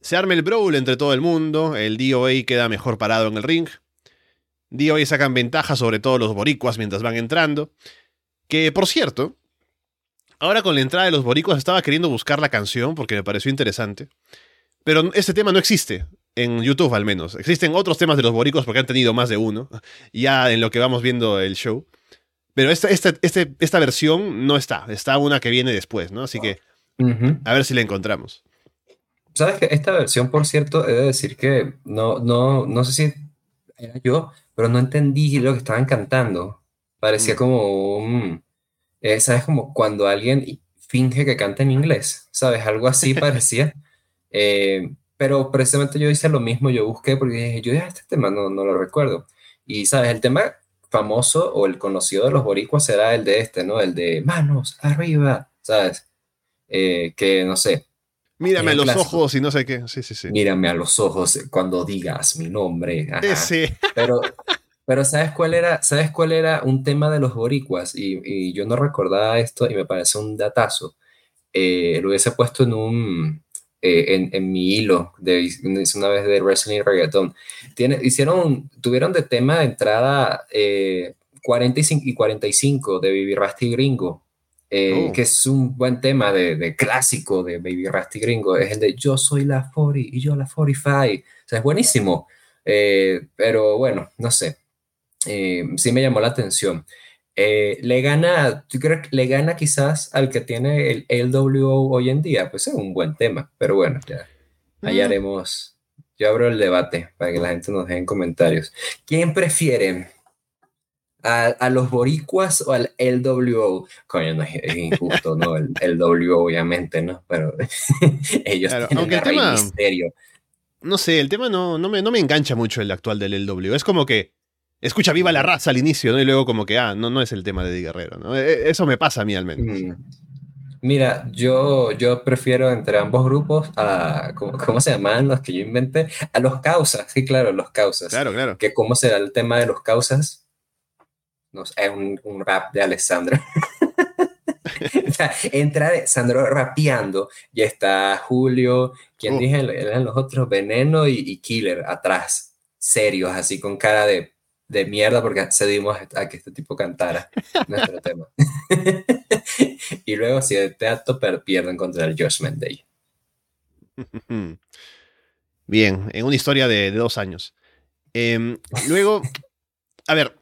Se arma el brawl entre todo el mundo, el DOA queda mejor parado en el ring. DOA sacan ventaja sobre todos los boricuas mientras van entrando. Que, por cierto, Ahora con la entrada de los boricuas estaba queriendo buscar la canción porque me pareció interesante. Pero este tema no existe, en YouTube al menos. Existen otros temas de los boricuas porque han tenido más de uno, ya en lo que vamos viendo el show. Pero esta, esta, este, esta versión no está, está una que viene después, ¿no? Así que a ver si la encontramos. Sabes que esta versión, por cierto, he de decir que no, no, no sé si era yo, pero no entendí lo que estaban cantando. Parecía mm. como Eh, ¿Sabes? Como cuando alguien finge que canta en inglés, ¿sabes? Algo así parecía. Eh, pero precisamente yo hice lo mismo, yo busqué porque dije, yo ya este tema no, no lo recuerdo. Y, ¿sabes? El tema famoso o el conocido de los boricuas era el de este, ¿no? El de manos arriba, ¿sabes? Eh, que no sé. Mírame a los ojos y no sé qué. Sí, sí, sí. Mírame a los ojos cuando digas mi nombre. Ese. Pero, pero ¿sabes cuál era? ¿Sabes cuál era un tema de los boricuas? Y, yo no recordaba esto y me parece un datazo. Eh, lo hubiese puesto en un, eh, en, mi hilo, de, una vez de Wrestling Reggaeton. Tiene, hicieron, tuvieron de tema de entrada 45 y 45 de Baby Rusty Gringo, eh, oh. que es un buen tema de, de, clásico de Baby Rusty Gringo, es el de Yo soy la 40 y yo la 45. O sea, es buenísimo. Eh, pero bueno, no sé. sí me llamó la atención. Eh, le gana, ¿tú crees que le gana quizás al que tiene el LWO hoy en día? Pues es un buen tema, pero bueno, ya ahí haremos. Yo abro el debate para que la gente nos deje en comentarios. ¿Quién prefiere? ¿A, los boricuas o al LWO? Coño, no es, injusto, ¿no? El LWO, obviamente, ¿no? Pero ellos tienen el tema, misterio. No sé, el tema no, no, me, no me engancha mucho el actual del LWO. Es como que escucha viva la raza al inicio, ¿no? Y luego como que, ah, no, no es el tema de Di Guerrero, ¿no? E, e, eso me pasa a mí al menos. Mira, yo, yo prefiero entre ambos grupos a, ¿cómo, se llaman los que yo inventé? A los causas, sí, claro, los causas. Claro, claro. Que cómo será el tema de los causas. No sé, un, un rap de Alessandro. o sea, entra Sandro rapeando, ya está Julio, quien oh. dije, eran los otros, Veneno y, y Killer atrás, serios, así con cara de de mierda porque accedimos a que este tipo cantara nuestro tema. y luego, si el teatro pierden contra el Judgment Day. Bien, en una historia de, dos años. Em, luego, a ver,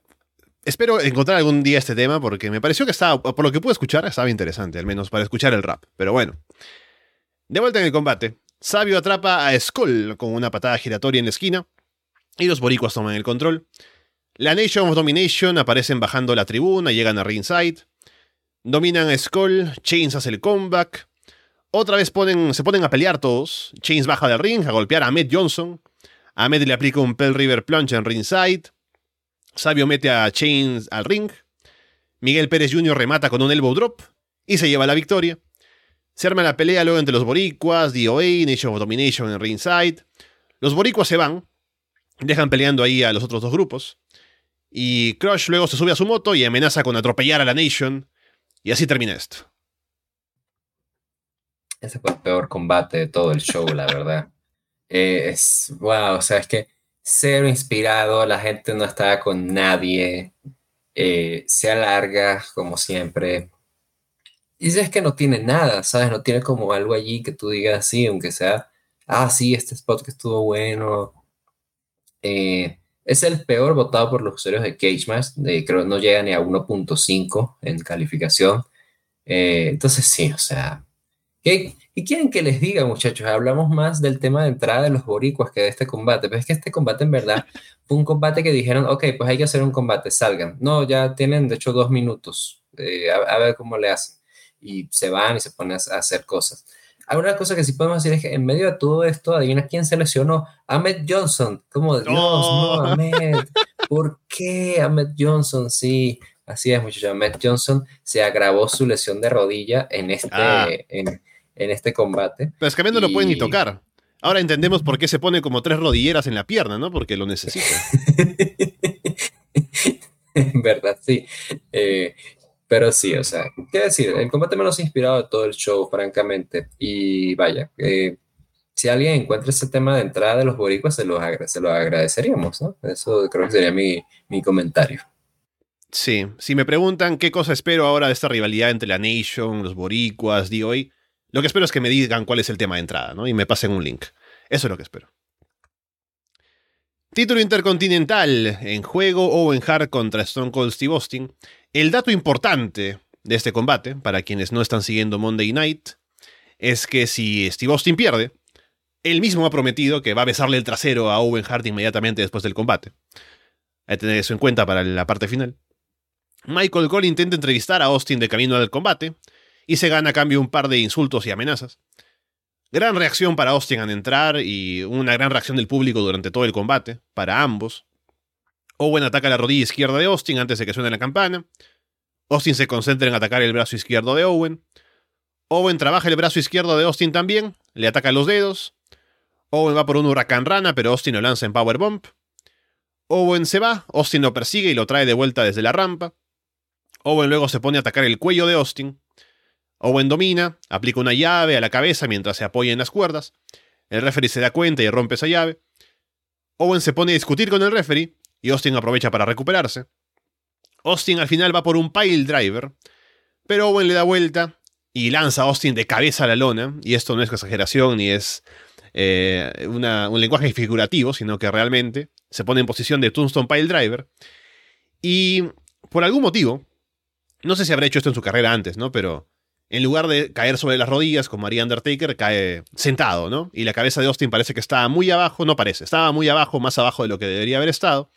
espero encontrar algún día este tema porque me pareció que estaba, por lo que pude escuchar, estaba interesante, al menos para escuchar el rap. Pero bueno, de vuelta en el combate, Sabio atrapa a Skull con una patada giratoria en la esquina y los boricuas toman el control. La Nation of Domination aparecen bajando la tribuna, llegan a ringside. Dominan a Skull, Chains hace el comeback. Otra vez se ponen a pelear todos. Chains baja del ring a golpear a Ahmed Johnson. Ahmed le aplica un Pell River Plunge en ringside. Sabio mete a Chains al ring. Miguel Pérez Jr. remata con un elbow drop y se lleva la victoria. Se arma la pelea luego entre los boricuas, DOA, Nation of Domination en ringside. Los boricuas se van, dejan peleando ahí a los otros dos grupos. Y Crush luego se sube a su moto y amenaza con atropellar a la Nation. Y así termina esto. Ese fue el peor combate de todo el show, la verdad. Eh, es, wow, o sea, es que cero inspirado, la gente no estaba con nadie, eh, se alarga como siempre. Y es que no tiene nada, ¿sabes? No tiene como algo allí que tú digas así, aunque sea, ah, sí, este spot que estuvo bueno. Eh, es el peor votado por los usuarios de Cage de, creo no llega ni a 1.5 en calificación. Eh, entonces sí, o sea, ¿qué, ¿y quieren que les diga muchachos? Hablamos más del tema de entrada de los boricuas que de este combate, pero es que este combate en verdad fue un combate que dijeron, ok, pues hay que hacer un combate, salgan. No, ya tienen de hecho dos minutos, eh, a, ver cómo le hacen. Y se van y se ponen a hacer cosas. Hay una cosa que sí podemos decir es que en medio de todo esto, adivina quién se lesionó. Ahmed Johnson. Como, Dios, no, Ahmed. ¿Por qué Ahmed Johnson? Sí, así es, muchachos. Ahmed Johnson se agravó su lesión de rodilla en este, ah. en, este combate. Pero es que a no lo pueden ni tocar. Ahora entendemos por qué se pone como tres rodilleras en la pierna, ¿no? Porque lo necesita. en verdad, sí. Eh, pero sí, o sea, qué decir, el combate menos inspirado de todo el show, francamente. Y vaya, eh, si alguien encuentra ese tema de entrada de los boricuas, se lo, se lo agradeceríamos, ¿no? Eso creo que sería mi, mi comentario. Sí, si me preguntan qué cosa espero ahora de esta rivalidad entre la Nation, los boricuas, hoy lo que espero es que me digan cuál es el tema de entrada, ¿no? Y me pasen un link. Eso es lo que espero. Título Intercontinental en juego Owen Hart contra Stone Cold Steve Austin. El dato importante de este combate, para quienes no están siguiendo Monday Night, es que si Steve Austin pierde, él mismo ha prometido que va a besarle el trasero a Owen Hart inmediatamente después del combate. Hay que tener eso en cuenta para la parte final. Michael Cole intenta entrevistar a Austin de camino al combate y se gana a cambio un par de insultos y amenazas. Gran reacción para Austin al entrar y una gran reacción del público durante todo el combate, para ambos. Owen ataca la rodilla izquierda de Austin antes de que suene la campana. Austin se concentra en atacar el brazo izquierdo de Owen. Owen trabaja el brazo izquierdo de Austin también, le ataca los dedos. Owen va por un huracán rana, pero Austin lo lanza en Powerbomb. Owen se va, Austin lo persigue y lo trae de vuelta desde la rampa. Owen luego se pone a atacar el cuello de Austin. Owen domina, aplica una llave a la cabeza mientras se apoya en las cuerdas. El referee se da cuenta y rompe esa llave. Owen se pone a discutir con el referee y Austin aprovecha para recuperarse. Austin al final va por un pile driver, pero Owen le da vuelta y lanza a Austin de cabeza a la lona, y esto no es exageración ni es eh, un lenguaje figurativo, sino que realmente se pone en posición de Tombstone Pile Driver. Y por algún motivo, no sé si habrá hecho esto en su carrera antes, ¿no? Pero en lugar de caer sobre las rodillas como haría Undertaker, cae sentado, ¿no? Y la cabeza de Austin parece que estaba muy abajo, no parece, estaba muy abajo, más abajo de lo que debería haber estado.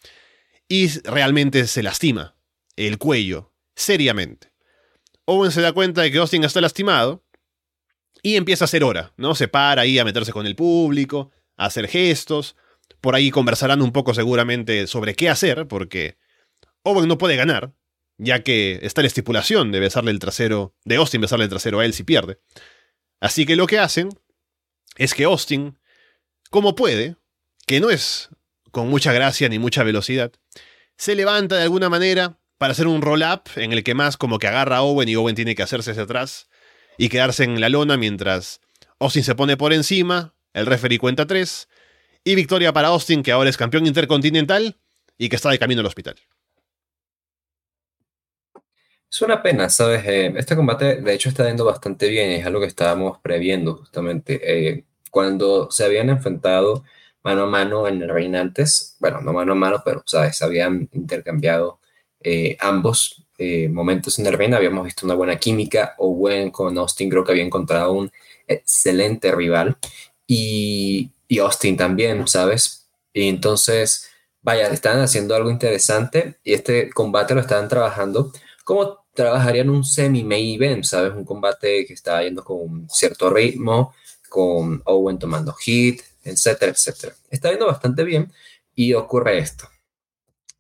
Y realmente se lastima el cuello, seriamente. Owen se da cuenta de que Austin está lastimado y empieza a hacer hora, ¿no? Se para ahí a meterse con el público, a hacer gestos. Por ahí conversarán un poco seguramente sobre qué hacer, porque Owen no puede ganar, ya que está la estipulación de besarle el trasero, de Austin besarle el trasero a él si pierde. Así que lo que hacen es que Austin, como puede, que no es con mucha gracia ni mucha velocidad, se levanta de alguna manera, para hacer un roll-up en el que más como que agarra a Owen y Owen tiene que hacerse hacia atrás y quedarse en la lona mientras Austin se pone por encima, el referee cuenta tres, y victoria para Austin que ahora es campeón intercontinental y que está de camino al hospital. Es una pena, ¿sabes? Eh, este combate de hecho está yendo bastante bien, es algo que estábamos previendo justamente. Eh, cuando se habían enfrentado mano a mano en el ring antes, bueno, no mano a mano, pero, ¿sabes? Habían intercambiado eh, ambos momentos en el ring habíamos visto una buena química. Owen con Austin creo que había encontrado un excelente rival. Y, Austin también, ¿sabes? Y entonces, vaya, están haciendo algo interesante y este combate lo estaban trabajando como trabajarían un semi-main event, ¿sabes? Un combate que estaba yendo con cierto ritmo, con Owen tomando hit, etcétera, etcétera. Está yendo bastante bien y ocurre esto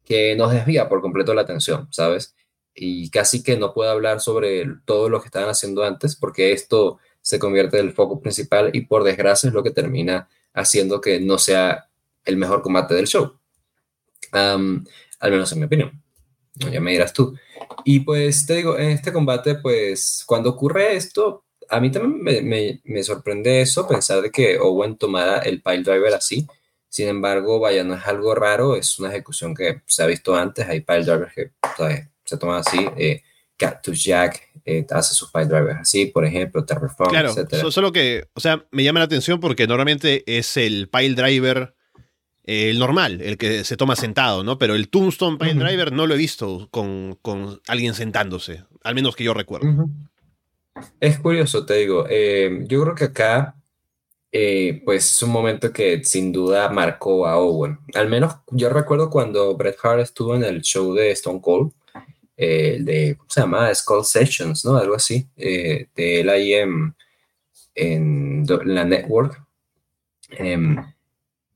que nos desvía por completo la atención, ¿sabes? Y casi que no puedo hablar sobre todo lo que estaban haciendo antes, porque esto se convierte en el foco principal y por desgracia es lo que termina haciendo que no sea el mejor combate del show. al menos en mi opinión. Ya me dirás tú. Y pues te digo, en este combate, pues cuando ocurre esto, a mí también me, me, me sorprende eso, pensar de que Owen tomara el pile driver así, sin embargo, vaya, no es algo raro, es una ejecución que se ha visto antes. Hay pile drivers que se toman así. Eh, Cactus Jack eh, hace sus pile drivers así, por ejemplo, Terraform, claro, etc. Solo que, o sea, me llama la atención porque normalmente es el pile driver eh, el normal, el que se toma sentado, ¿no? Pero el Tombstone Pile Driver no lo he visto con, con, alguien sentándose, al menos que yo recuerdo. Es curioso, te digo. yo creo que acá eh, pues es un momento que sin duda marcó a Owen. Al menos yo recuerdo cuando Bret Hart estuvo en el show de Stone Cold, eh, de, ¿cómo se llama? Skull Sessions, ¿no? Algo así, eh, de él ahí en, la network. Em,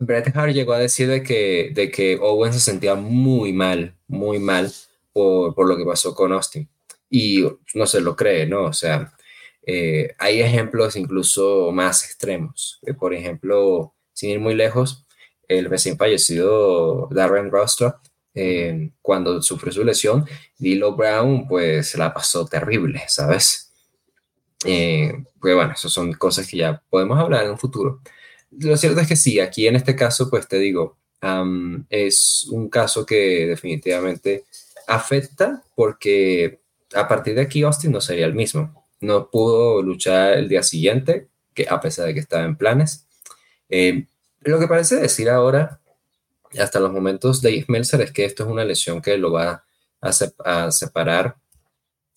Bret Hart llegó a decir de que, de que Owen se sentía muy mal, muy mal por, por lo que pasó con Austin. Y no se lo cree, ¿no? O sea, eh, hay ejemplos incluso más extremos. Eh, por ejemplo, sin ir muy lejos, el recién fallecido Darren Rostro, eh, cuando sufrió su lesión, Dilo Brown pues la pasó terrible, ¿sabes? pues bueno, esas son cosas que ya podemos hablar en un futuro. Lo cierto es que sí, aquí en este caso, pues te digo, es un caso que definitivamente afecta porque a partir de aquí Austin no sería el mismo no pudo luchar el día siguiente, que a pesar de que estaba en planes. Eh, lo que parece decir ahora, hasta los momentos de Meltzer, es que esto es una lesión que lo va a, separar,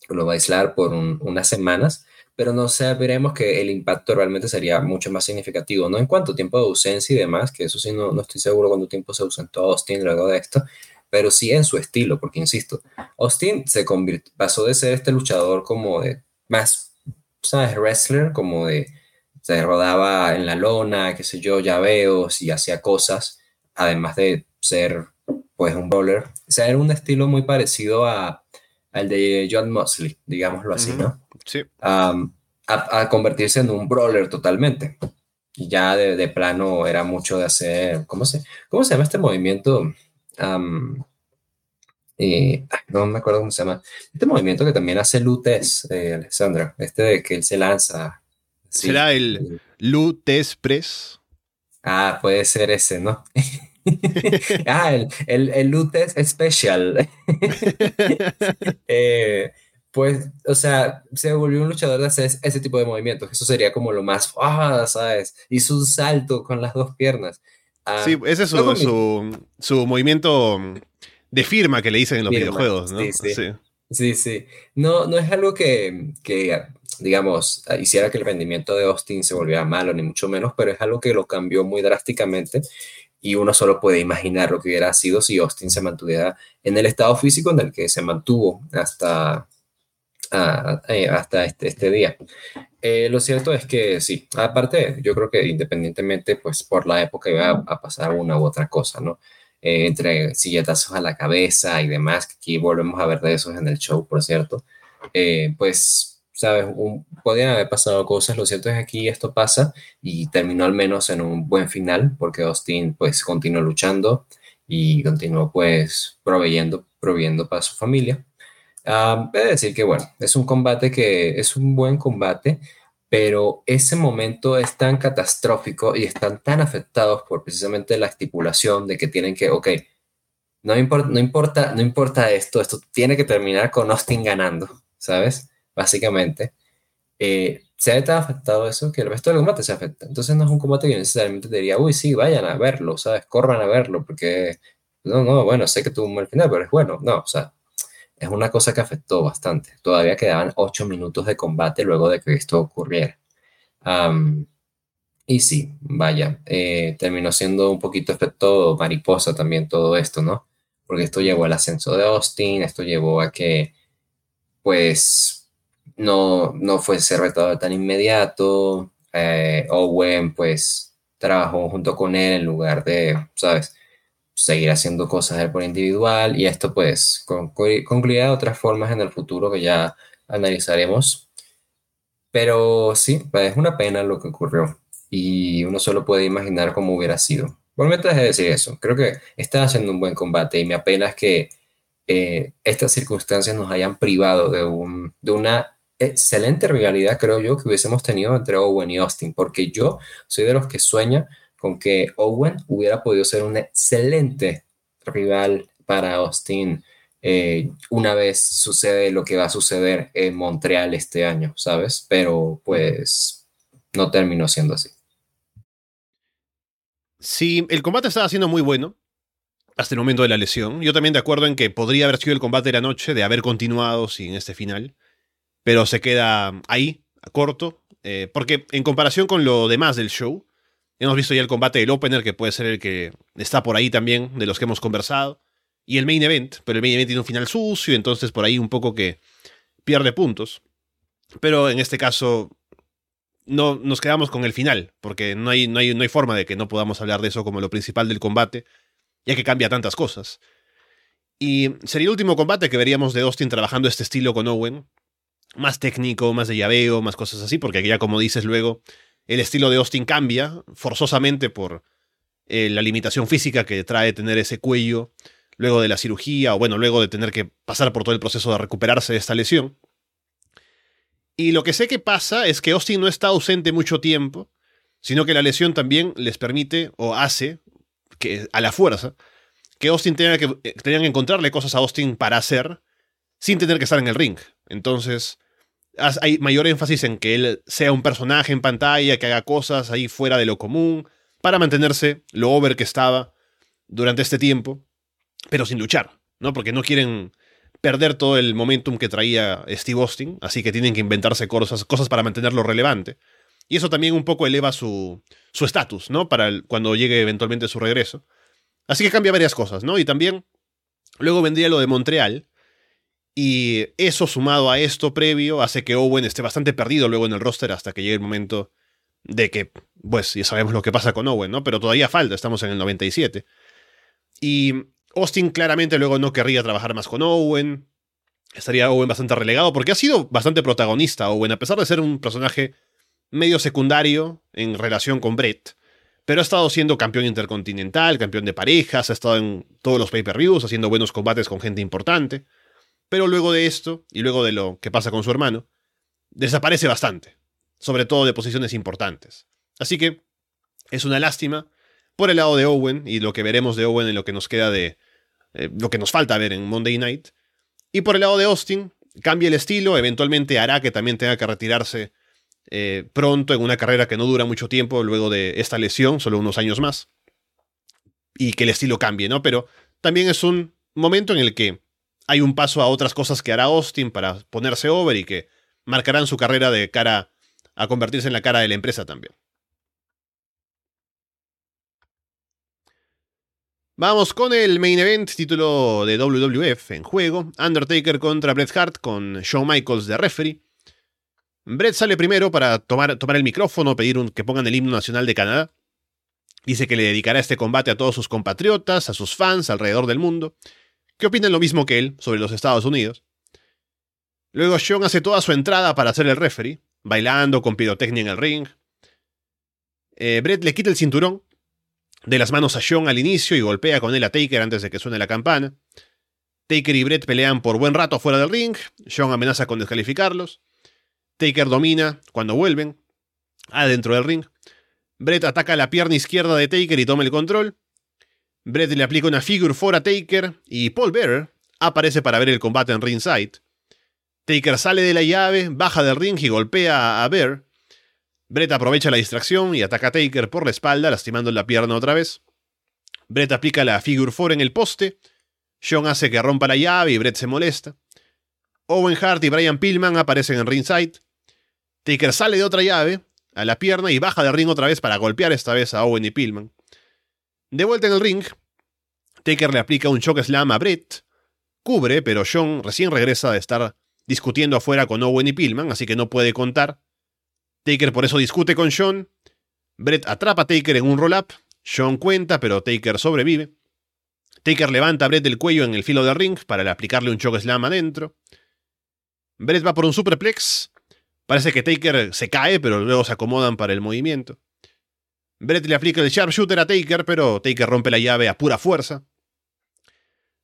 lo va a aislar por unas semanas, pero no veremos que el impacto realmente sería mucho más significativo, ¿no? En cuanto a tiempo de ausencia y demás, que eso sí no, no estoy seguro cuánto tiempo se ausentó Austin luego de esto, pero sí en su estilo, porque insisto, Austin se pasó de ser este luchador como de más, ¿sabes? Wrestler, como de se rodaba en la lona, qué sé yo, llaveos y hacía cosas, además de ser pues un brawler. O sea, era un estilo muy parecido a, al de John Mosley, digámoslo así, ¿no? Sí. a, convertirse en un brawler totalmente. Y ya de, plano era mucho de hacer, ¿cómo se, cómo se llama este movimiento? no me acuerdo cómo se llama. Este movimiento que también hace Lutes, eh, Alessandra, este de que él se lanza ¿Será el Lutes Press? Ah, puede ser ese, ¿no? ah, el, el, el Lutes Special. Eh, pues, o sea, se volvió un luchador de hacer ese tipo de movimientos. Eso sería como lo más, ah, ¿sabes? Hizo un salto con las dos piernas. Ah, sí, ese es su, su, movimiento de firma que le dicen en los videojuegos, ¿no? Sí sí. sí, sí. No, no es algo que, que digamos, hiciera que el rendimiento de Austin se volviera malo, ni mucho menos, pero es algo que lo cambió muy drásticamente y uno solo puede imaginar lo que hubiera sido si Austin se mantuviera en el estado físico en el que se mantuvo hasta, eh, hasta este, este día. Eh, lo cierto es que sí, aparte, yo creo que independientemente, pues por la época iba a, pasar una u otra cosa, ¿no? Eh, entre silletazos a la cabeza y demás, que aquí volvemos a ver de esos en el show, por cierto, pues ¿sabes? podían haber pasado cosas, lo cierto es que aquí esto pasa y terminó al menos en un buen final porque Austin pues continuó luchando y continuó pues proveyendo, proveyendo para su familia. Um, decir que bueno, es un combate que es un buen combate, pero ese momento es tan catastrófico y están tan afectados por precisamente la estipulación de que tienen que, ok, no importa, no importa, no importa esto, esto tiene que terminar con Austin ganando, ¿sabes? básicamente, eh, se ha tan afectado eso que el resto del combate se afecta. Entonces no es un combate que necesariamente te diría, uy, sí, vayan a verlo, ¿sabes? Corran a verlo, porque, no, no, bueno, sé que tuvo un mal final, pero es bueno. No, o sea, es una cosa que afectó bastante. Todavía quedaban ocho minutos de combate luego de que esto ocurriera. y sí, vaya, eh, terminó siendo un poquito efecto mariposa también todo esto, ¿no? Porque esto llevó al ascenso de Austin, esto llevó a que, pues, no, no fue ser retador tan inmediato. Eh, Owen, pues, trabajó junto con él en lugar de, ¿sabes? Seguir haciendo cosas él por individual y esto, pues, concluirá de otras formas en el futuro que ya analizaremos. Pero sí, pues, es una pena lo que ocurrió y uno solo puede imaginar cómo hubiera sido. Igualmente de decir eso, creo que está haciendo un buen combate y me apena que eh, estas circunstancias nos hayan privado de, un, de una excelente rivalidad, creo yo, que hubiésemos tenido entre Owen y Austin, porque yo soy de los que sueña con que Owen hubiera podido ser un excelente rival para Austin eh, una vez sucede lo que va a suceder en Montreal este año, ¿sabes? Pero pues no terminó siendo así. Sí, el combate estaba siendo muy bueno hasta el momento de la lesión. Yo también de acuerdo en que podría haber sido el combate de la noche, de haber continuado sin este final pero se queda ahí, corto, eh, porque en comparación con lo demás del show, hemos visto ya el combate del opener, que puede ser el que está por ahí también, de los que hemos conversado, y el main event, pero el main event tiene un final sucio, entonces por ahí un poco que pierde puntos. Pero en este caso no nos quedamos con el final, porque no hay, no hay, no hay forma de que no podamos hablar de eso como lo principal del combate, ya que cambia tantas cosas. Y sería el último combate que veríamos de Austin trabajando este estilo con Owen, más técnico, más de llaveo, más cosas así, porque ya como dices luego, el estilo de Austin cambia forzosamente por eh, la limitación física que trae tener ese cuello luego de la cirugía o bueno, luego de tener que pasar por todo el proceso de recuperarse de esta lesión. Y lo que sé que pasa es que Austin no está ausente mucho tiempo, sino que la lesión también les permite o hace que a la fuerza que Austin tenga que, eh, tengan que encontrarle cosas a Austin para hacer sin tener que estar en el ring. Entonces, hay mayor énfasis en que él sea un personaje en pantalla, que haga cosas ahí fuera de lo común, para mantenerse lo over que estaba durante este tiempo, pero sin luchar, ¿no? Porque no quieren perder todo el momentum que traía Steve Austin, así que tienen que inventarse cosas, cosas para mantenerlo relevante. Y eso también un poco eleva su estatus, ¿no? Para cuando llegue eventualmente su regreso. Así que cambia varias cosas, ¿no? Y también Luego vendría lo de Montreal. Y eso sumado a esto previo hace que Owen esté bastante perdido luego en el roster hasta que llegue el momento de que, pues ya sabemos lo que pasa con Owen, ¿no? Pero todavía falta, estamos en el 97. Y Austin claramente luego no querría trabajar más con Owen. Estaría Owen bastante relegado porque ha sido bastante protagonista Owen, a pesar de ser un personaje medio secundario en relación con Brett. Pero ha estado siendo campeón intercontinental, campeón de parejas, ha estado en todos los pay-per-views, haciendo buenos combates con gente importante. Pero luego de esto, y luego de lo que pasa con su hermano, desaparece bastante, sobre todo de posiciones importantes. Así que es una lástima por el lado de Owen y lo que veremos de Owen en lo que nos queda de eh, lo que nos falta ver en Monday Night. Y por el lado de Austin, cambia el estilo, eventualmente hará que también tenga que retirarse eh, pronto en una carrera que no dura mucho tiempo luego de esta lesión, solo unos años más. Y que el estilo cambie, ¿no? Pero también es un momento en el que hay un paso a otras cosas que hará Austin para ponerse over y que marcarán su carrera de cara a convertirse en la cara de la empresa también. Vamos con el main event, título de WWF en juego. Undertaker contra Bret Hart con Shawn Michaels de referee. Bret sale primero para tomar, tomar el micrófono, pedir que pongan el himno nacional de Canadá. Dice que le dedicará este combate a todos sus compatriotas, a sus fans alrededor del mundo, que opinan lo mismo que él sobre los Estados Unidos. Luego Shawn hace toda su entrada para hacer el referee, bailando con pirotecnia en el ring. Eh, Bret le quita el cinturón de las manos a Shawn al inicio y golpea con él a Taker antes de que suene la campana. Taker y Brett pelean por buen rato fuera del ring. Shawn amenaza con descalificarlos. Taker domina cuando vuelven. Adentro del ring. Brett ataca la pierna izquierda de Taker y toma el control. Brett le aplica una figure for a Taker y Paul Bearer aparece para ver el combate en ringside. Taker sale de la llave, baja del ring y golpea a Bear. Brett aprovecha la distracción y ataca a Taker por la espalda, lastimando la pierna otra vez. Brett aplica la Figure 4 en el poste. John hace que rompa la llave y Brett se molesta. Owen Hart y Brian Pillman aparecen en ringside. Taker sale de otra llave a la pierna y baja del ring otra vez para golpear esta vez a Owen y Pillman. De vuelta en el ring, Taker le aplica un choke slam a Brett. Cubre, pero John recién regresa de estar discutiendo afuera con Owen y Pillman, así que no puede contar. Taker por eso discute con Sean. Brett atrapa a Taker en un roll-up. Sean cuenta, pero Taker sobrevive. Taker levanta a Brett del cuello en el filo del ring para aplicarle un choke slam adentro. Brett va por un superplex. Parece que Taker se cae, pero luego se acomodan para el movimiento. Brett le aplica el sharpshooter a Taker, pero Taker rompe la llave a pura fuerza.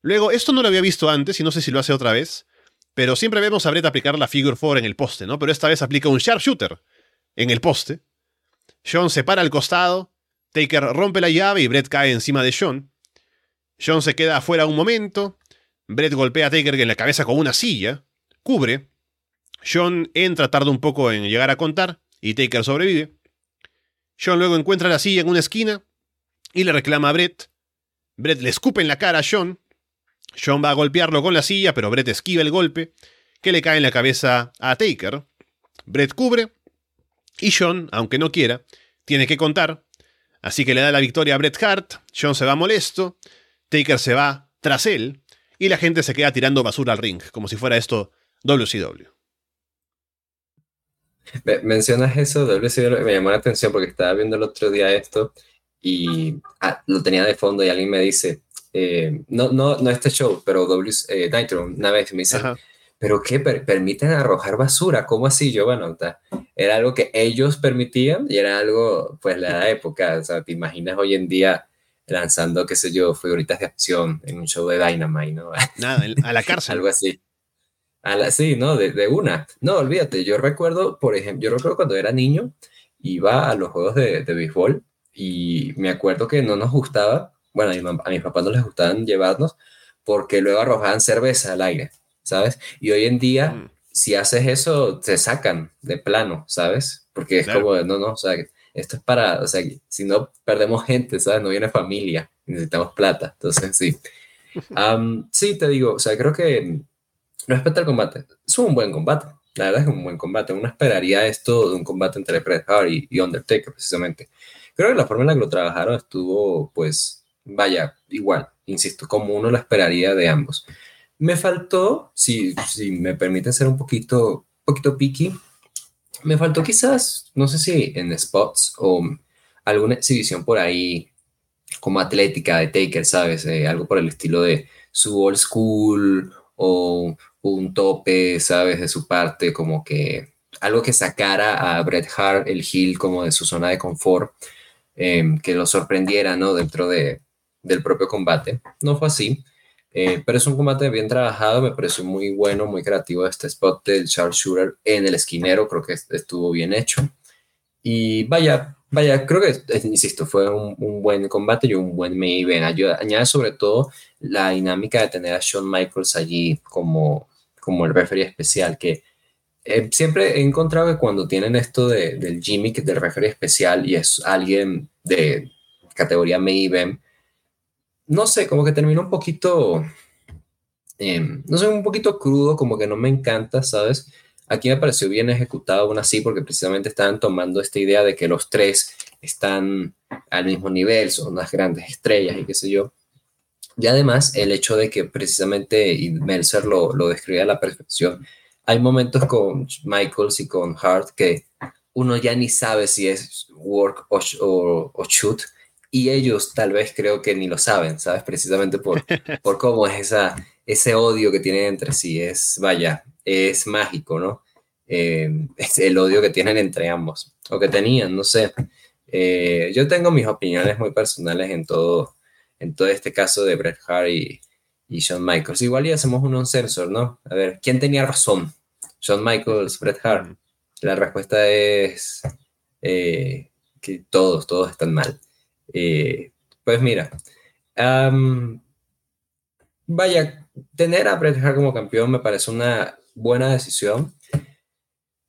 Luego, esto no lo había visto antes y no sé si lo hace otra vez, pero siempre vemos a Brett aplicar la figure 4 en el poste, ¿no? Pero esta vez aplica un sharpshooter en el poste. John se para al costado, Taker rompe la llave y Brett cae encima de John. John se queda afuera un momento, Brett golpea a Taker en la cabeza con una silla, cubre. John entra, tarda un poco en llegar a contar y Taker sobrevive. John luego encuentra la silla en una esquina y le reclama a Brett. Brett le escupe en la cara a John. John va a golpearlo con la silla, pero Brett esquiva el golpe, que le cae en la cabeza a Taker. Brett cubre y John, aunque no quiera, tiene que contar. Así que le da la victoria a Bret Hart, John se va molesto, Taker se va tras él, y la gente se queda tirando basura al ring, como si fuera esto WCW. Mencionas eso, WCW, me llamó la atención porque estaba viendo el otro día esto y ah, lo tenía de fondo y alguien me dice, eh, no, no, no este show, pero W, eh, Nitro, una vez me dice, pero ¿qué? permiten arrojar basura, ¿cómo así? Yo, bueno, era algo que ellos permitían y era algo, pues, la época, o sea, te imaginas hoy en día lanzando, qué sé yo, figuritas de acción en un show de Dynamite, ¿no? Nada, a la cárcel. algo así. A la, sí, ¿no? De, de, una. No, olvídate, yo recuerdo, por ejemplo, yo recuerdo cuando era niño, iba a los juegos de, de béisbol y me acuerdo que no nos gustaba, bueno, a, mi, a mis papás no les gustaban llevarnos porque luego arrojaban cerveza al aire. ¿sabes? Y hoy en día, mm. si haces eso, te sacan de plano, ¿sabes? Porque es como, no, no, o sea, esto es para, o sea, si no perdemos gente, ¿sabes? No viene familia, necesitamos plata, entonces sí. sí, te digo, o sea, creo que respecto al combate, es un buen combate. La verdad es un buen combate. Uno esperaría esto de un combate entre Bret y, y Undertaker, precisamente. Creo que la forma en la que lo trabajaron estuvo, pues, vaya, igual, insisto, como uno lo esperaría de ambos. Me faltó, si, si me permite ser un poquito, poquito picky, me faltó quizás, no sé si en spots o alguna exhibición por ahí como atlética de Taker, ¿sabes? Eh, algo por el estilo de su old school o un tope, ¿sabes? De su parte, como que algo que sacara a Bret Hart, el heel, como de su zona de confort, em, que lo sorprendiera, ¿no? Dentro de, del propio combate. No fue así, eh, pero es un combate bien trabajado, me pareció muy bueno, muy creativo este spot del Charles Shooter en el esquinero, creo que estuvo bien hecho. Y vaya, vaya, creo que, insisto, fue un, buen combate y un buen main event. Añade sobre todo la dinámica de tener a Shawn Michaels allí como, como el referee especial, que eh, siempre he encontrado que cuando tienen esto de, del gimmick del referee especial y es alguien de categoría event, no sé, como que termina un poquito, em, no sé, un poquito crudo, como que no me encanta, ¿sabes? Aquí me pareció bien ejecutado aún así porque precisamente estaban tomando esta idea de que los tres están al mismo nivel, son unas grandes estrellas y qué sé yo. Y además el hecho de que precisamente, y Meltzer lo, lo describe a la perfección, hay momentos con Michaels y con Hart que uno ya ni sabe si es work o, o shoot y ellos tal vez creo que ni lo saben, ¿sabes? Precisamente por, por cómo es esa, ese odio que tienen entre sí. Es, vaya, es mágico, ¿no? Eh, es el odio que tienen entre ambos, o que tenían, no sé. Eh, yo tengo mis opiniones muy personales en todo, en todo este caso de Bret Hart y, Shawn Michaels. Igual y hacemos un on-sensor, ¿no? A ver, ¿quién tenía razón? ¿Shawn Michaels, Bret Hart? La respuesta es eh, que todos, todos están mal. Eh, pues mira, vaya, tener a Bret Hart como campeón me parece una buena decisión.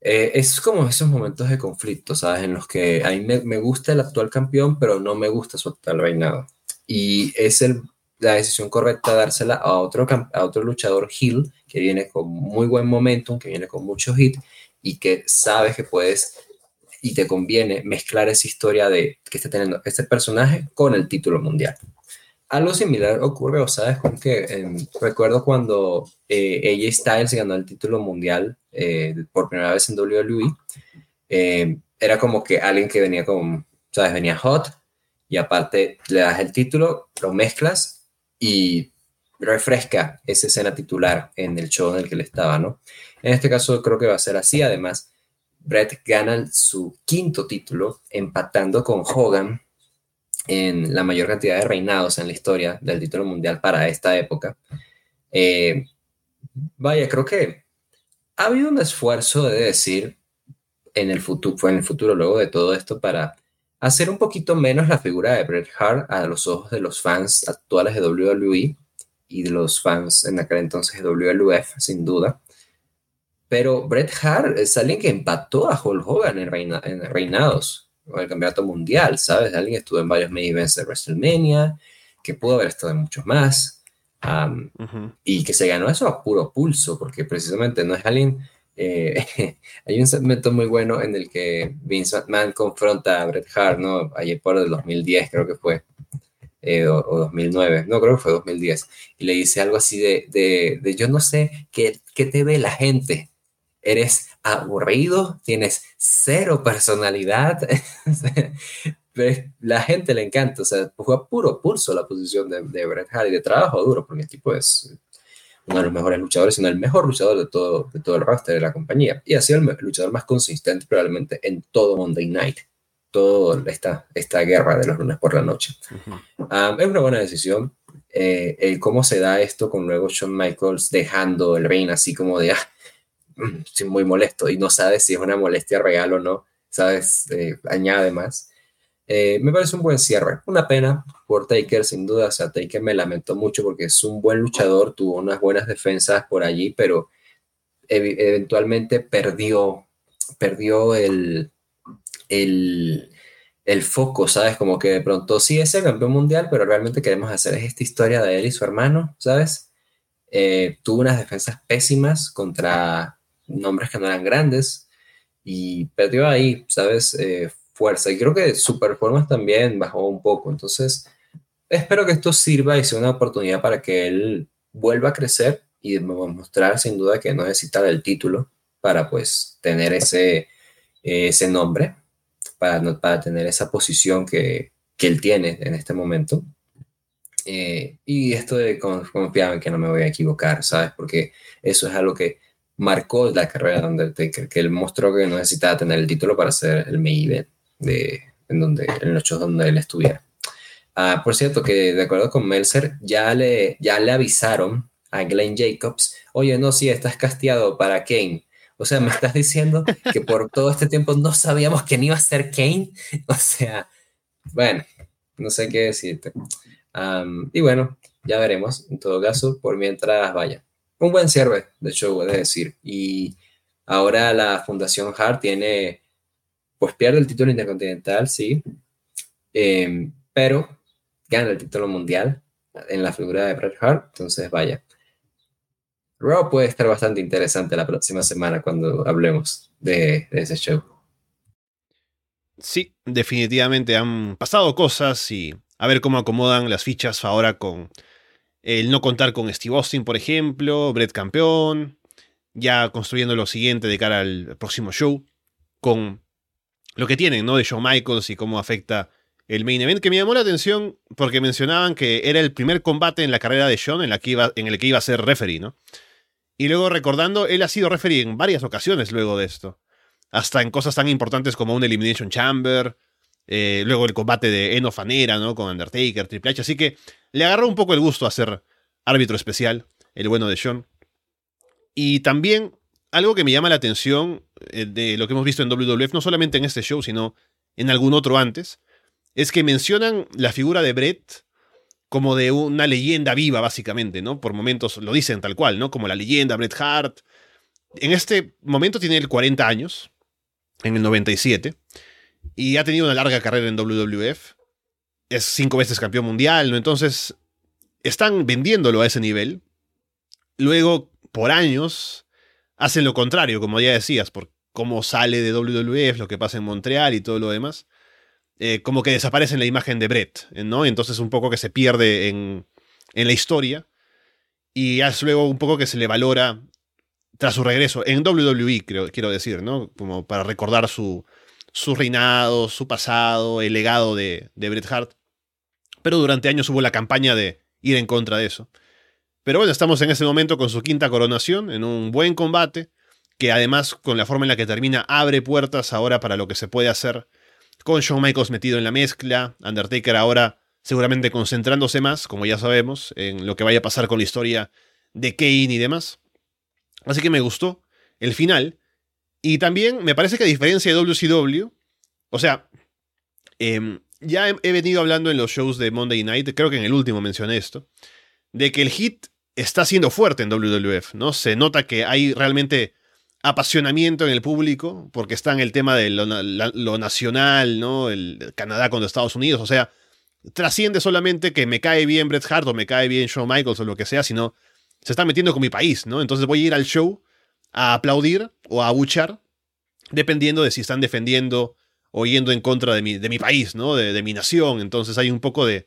Eh, es como esos momentos de conflicto, ¿sabes? En los que a mí me, gusta el actual campeón, pero no me gusta su actual reinado. Y es el, la decisión correcta dársela a otro, a otro luchador Hill, que viene con muy buen momentum, que viene con mucho hit y que sabes que puedes y te conviene mezclar esa historia de que está teniendo este personaje con el título mundial. Algo similar ocurre, ¿sabes? Con que em, recuerdo cuando eh, AJ Styles ganó el título mundial eh, por primera vez en WWE, em, era como que alguien que venía con, ¿sabes? Venía hot y aparte le das el título, lo mezclas y refresca esa escena titular en el show en el que le estaba, ¿no? En este caso creo que va a ser así, además Brett gana su quinto título, empatando con Hogan en la mayor cantidad de reinados en la historia del título mundial para esta época. Eh, vaya, creo que ha habido un esfuerzo de decir en el futuro, en el futuro luego de todo esto para hacer un poquito menos la figura de Bret Hart a los ojos de los fans actuales de WWE y de los fans en aquel entonces de WWF, sin duda. Pero Bret Hart es alguien que empató a Hulk Hogan en, reinados, o el campeonato mundial, ¿sabes? Alguien que estuvo en varios main events de WrestleMania, que pudo haber estado en muchos más, y que se ganó eso a puro pulso, porque precisamente no es alguien... Eh, hay un segmento muy bueno en el que Vince McMahon confronta a Bret Hart, ¿no? Ayer por el 2010 creo que fue, eh, o, 2009, no creo que fue 2010, y le dice algo así de, de, de yo no sé qué, te ve la gente, eres aburrido, tienes cero personalidad. la gente le encanta, o sea, fue a puro pulso la posición de, de Bret Hart y de trabajo duro, porque el tipo es uno de los mejores luchadores, sino el mejor luchador de todo, de todo el roster de la compañía. Y ha sido el luchador más consistente probablemente en todo Monday Night, toda esta, esta guerra de los lunes por la noche. Ah, es una buena decisión. Eh, cómo se da esto con luego Shawn Michaels dejando el reino así como de, ah, sí, muy molesto y no sabes si es una molestia real o no, sabes, eh, añade más. Eh, me parece un buen cierre. Una pena por Taker, sin duda. O sea, Taker me lamentó mucho porque es un buen luchador, tuvo unas buenas defensas por allí, pero eventualmente perdió, perdió el, el, el, foco, ¿sabes? Como que de pronto sí es el campeón mundial, pero realmente queremos hacer esta historia de él y su hermano, ¿sabes? Eh, tuvo unas defensas pésimas contra nombres que no eran grandes y perdió ahí, ¿sabes? Eh, fuerza. Y creo que su performance también bajó un poco. Entonces, espero que esto sirva y sea una oportunidad para que él vuelva a crecer y mostrar sin duda que no necesita el título para pues tener ese, ese nombre, para, para tener esa posición que, que él tiene en este momento. Eh, y esto de confiar en que no me voy a equivocar, ¿sabes? Porque eso es algo que marcó la carrera de Undertaker, que él mostró que no necesitaba tener el título para ser el main event de, en, donde, en los shows donde él estuviera. Ah, por cierto, que de acuerdo con Meltzer, ya le, ya le avisaron a Glenn Jacobs, oye, no, si estás casteado para Kane. O sea, me estás diciendo que por todo este tiempo no sabíamos quién iba a ser Kane. O sea, bueno, no sé qué decirte. y bueno, ya veremos. En todo caso, por mientras vaya. Un buen cierre, de hecho, voy a decir. Y ahora la Fundación Hart tiene, pues pierde el título intercontinental, sí. Em, pero el título mundial en la figura de Bret Hart. Entonces, vaya. Raw puede estar bastante interesante la próxima semana cuando hablemos de, ese show. Sí, definitivamente han pasado cosas y a ver cómo acomodan las fichas ahora con el no contar con Steve Austin, por ejemplo, Bret campeón, ya construyendo lo siguiente de cara al próximo show, con lo que tienen, ¿no? De Shawn Michaels y cómo afecta el main event, que me llamó la atención porque mencionaban que era el primer combate en la carrera de Shawn en, que iba, en el que iba a ser referee, ¿no? Y luego recordando, él ha sido referee en varias ocasiones luego de esto. Hasta en cosas tan importantes como un Elimination Chamber, eh, luego el combate de Eno Fanera, ¿no? Con Undertaker, Triple H. Así que le agarró un poco el gusto a ser árbitro especial, el bueno de Shawn. Y también algo que me llama la atención eh, de lo que hemos visto en WWF, no solamente en este show, sino en algún otro antes, es que mencionan la figura de Brett como de una leyenda viva, básicamente, ¿no? Por momentos lo dicen tal cual, ¿no? Como la leyenda Bret Hart. En este momento tiene él 40 años, en el 97, y ha tenido una larga carrera en WWF. Es cinco veces campeón mundial, ¿no? Entonces, están vendiéndolo a ese nivel. Luego, por años, hacen lo contrario, como ya decías, por cómo sale de WWF, lo que pasa en Montreal y todo lo demás. Eh, como que desaparece en la imagen de Brett, ¿no? Entonces un poco que se pierde en, en la historia y es luego un poco que se le valora tras su regreso, en WWE, creo, quiero decir, ¿no? Como para recordar su, su reinado, su pasado, el legado de, de Bret Hart. Pero durante años hubo la campaña de ir en contra de eso. Pero bueno, estamos en ese momento con su quinta coronación, en un buen combate, que además con la forma en la que termina abre puertas ahora para lo que se puede hacer con Shawn Michaels metido en la mezcla, Undertaker ahora seguramente concentrándose más, como ya sabemos, en lo que vaya a pasar con la historia de Kane y demás. Así que me gustó el final. Y también me parece que a diferencia de WCW, o sea, em, ya he, he, venido hablando en los shows de Monday Night, creo que en el último mencioné esto, de que el hit está siendo fuerte en WWF, ¿no? Se nota que hay realmente apasionamiento en el público, porque está en el tema de lo, nacional, ¿no? El, Canadá contra Estados Unidos, o sea, trasciende solamente que me cae bien Bret Hart o me cae bien Shawn Michaels o lo que sea, sino se está metiendo con mi país, ¿no? Entonces voy a ir al show a aplaudir o a abuchar, dependiendo de si están defendiendo o yendo en contra de mi, de mi país, ¿no? De, de, mi nación. Entonces hay un poco de,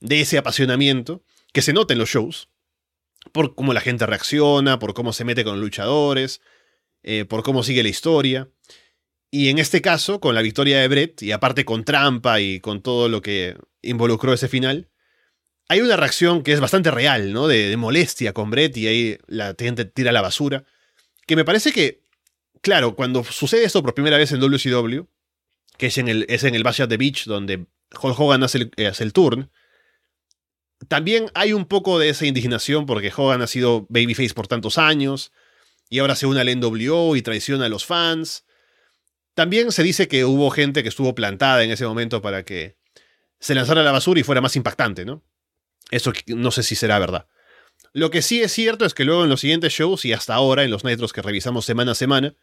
de ese apasionamiento que se nota en los shows, por cómo la gente reacciona, por cómo se mete con los luchadores, eh, por cómo sigue la historia. Y en este caso, con la victoria de Brett, y aparte con trampa y con todo lo que involucró ese final, hay una reacción que es bastante real, ¿no? De, molestia con Brett y ahí la gente tira la basura. Que me parece que, claro, cuando sucede esto por primera vez en WCW, que es en el, es en el Bash at the Beach, donde Hulk Hogan el, hace el turn, también hay un poco de esa indignación porque Hogan ha sido babyface por tantos años, y ahora se une al NWO y traiciona a los fans. También se dice que hubo gente que estuvo plantada en ese momento para que se lanzara la basura y fuera más impactante, ¿no? Eso no sé si será verdad. Lo que sí es cierto es que luego en los siguientes shows y hasta ahora, en los nitros que revisamos semana a semana,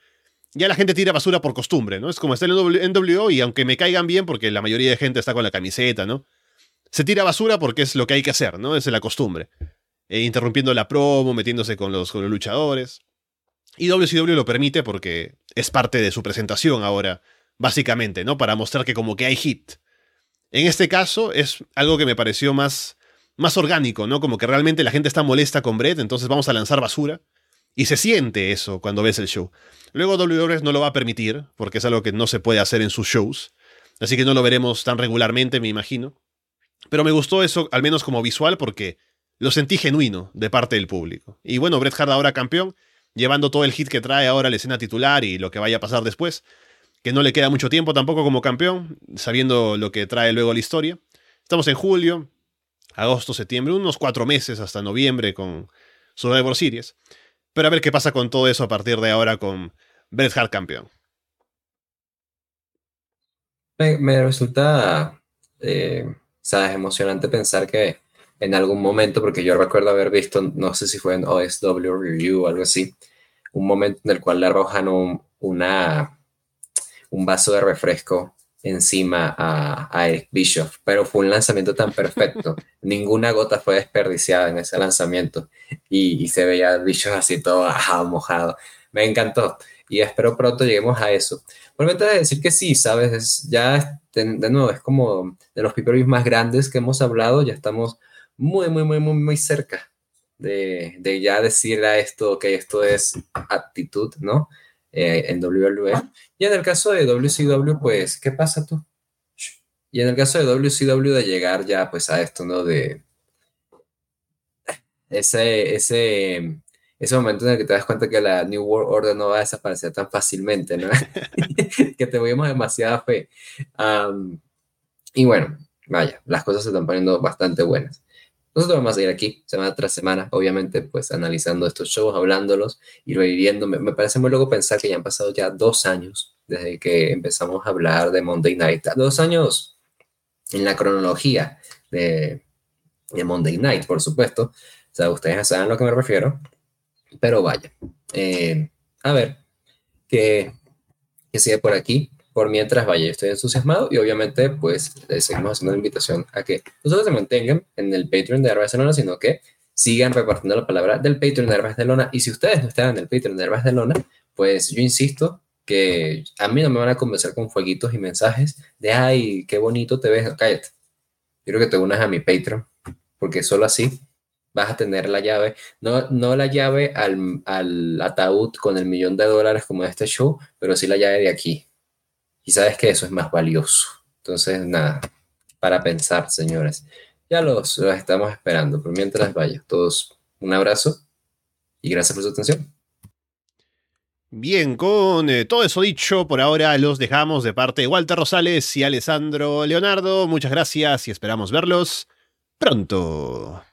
ya la gente tira basura por costumbre, ¿no? Es como está en NWO y aunque me caigan bien, porque la mayoría de gente está con la camiseta, ¿no? Se tira basura porque es lo que hay que hacer, ¿no? Es la costumbre. E interrumpiendo la promo, metiéndose con los luchadores. Y WCW lo permite porque es parte de su presentación ahora, básicamente, ¿no? Para mostrar que como que hay hit. En este caso es algo que me pareció más, más orgánico, ¿no? Como que realmente la gente está molesta con Brett, entonces vamos a lanzar basura. Y se siente eso cuando ves el show. Luego WWE no lo va a permitir, porque es algo que no se puede hacer en sus shows. Así que no lo veremos tan regularmente, me imagino. Pero me gustó eso, al menos como visual, porque lo sentí genuino de parte del público. Y bueno, Bret Hart ahora campeón, llevando todo el hit que trae ahora la escena titular y lo que vaya a pasar después, que no le queda mucho tiempo tampoco como campeón, sabiendo lo que trae luego la historia. Estamos en julio, agosto, septiembre, unos cuatro meses hasta noviembre con Survivor Series. Pero a ver qué pasa con todo eso a partir de ahora con Bret Hart campeón. Me, resulta, eh, sabes, emocionante pensar que en algún momento, porque yo recuerdo haber visto, no sé si fue en OSW Review o algo así, un momento en el cual le arrojan un, una, un vaso de refresco encima a, a Eric Bischoff, pero fue un lanzamiento tan perfecto, ninguna gota fue desperdiciada en ese lanzamiento y, se veía Bischoff así todo mojado. Me encantó y espero pronto lleguemos a eso. Volvete a decir que sí, sabes, ya de, nuevo es como de los pay más grandes que hemos hablado, ya estamos muy, muy, muy, muy, muy cerca de, de ya decir a esto que esto es actitud, ¿no? Eh, en WWE. Y en el caso de WCW, pues, ¿qué pasa tú? Y en el caso de WCW de llegar ya pues a esto, ¿no? De ese, ese, ese momento en el que te das cuenta que la New World Order no va a desaparecer tan fácilmente, ¿no? que te tuvimos demasiada fe. y bueno, vaya, las cosas se están poniendo bastante buenas. Nosotros vamos a ir aquí semana tras semana, obviamente, pues analizando estos shows, hablándolos y reviviendo. Me, parece muy loco pensar que ya han pasado ya dos años desde que empezamos a hablar de Monday Night. Dos años en la cronología de, de Monday Night, por supuesto. O sea, ustedes saben a lo que me refiero. Pero vaya. Eh, a ver, ¿qué, ¿qué sigue por aquí? Por mientras vaya, estoy entusiasmado y obviamente pues seguimos haciendo la invitación a que no solo se mantengan en el Patreon de Barcelona, sino que sigan repartiendo la palabra del Patreon de Barcelona y si ustedes no están en el Patreon de Barcelona, pues yo insisto que a mí no me van a convencer con fueguitos y mensajes de ay, qué bonito te ves, cállate. Quiero que te unas a mi Patreon, porque solo así vas a tener la llave, no, no la llave al, al ataúd con el millón de dólares como este show, pero sí la llave de aquí, y sabes que eso es más valioso. Entonces, nada, para pensar, señores. Ya los, estamos esperando, pero mientras vaya, todos un abrazo y gracias por su atención. Bien, con eh, todo eso dicho, por ahora los dejamos de parte de Walter Rosales y Alessandro Leonardo. Muchas gracias y esperamos verlos pronto.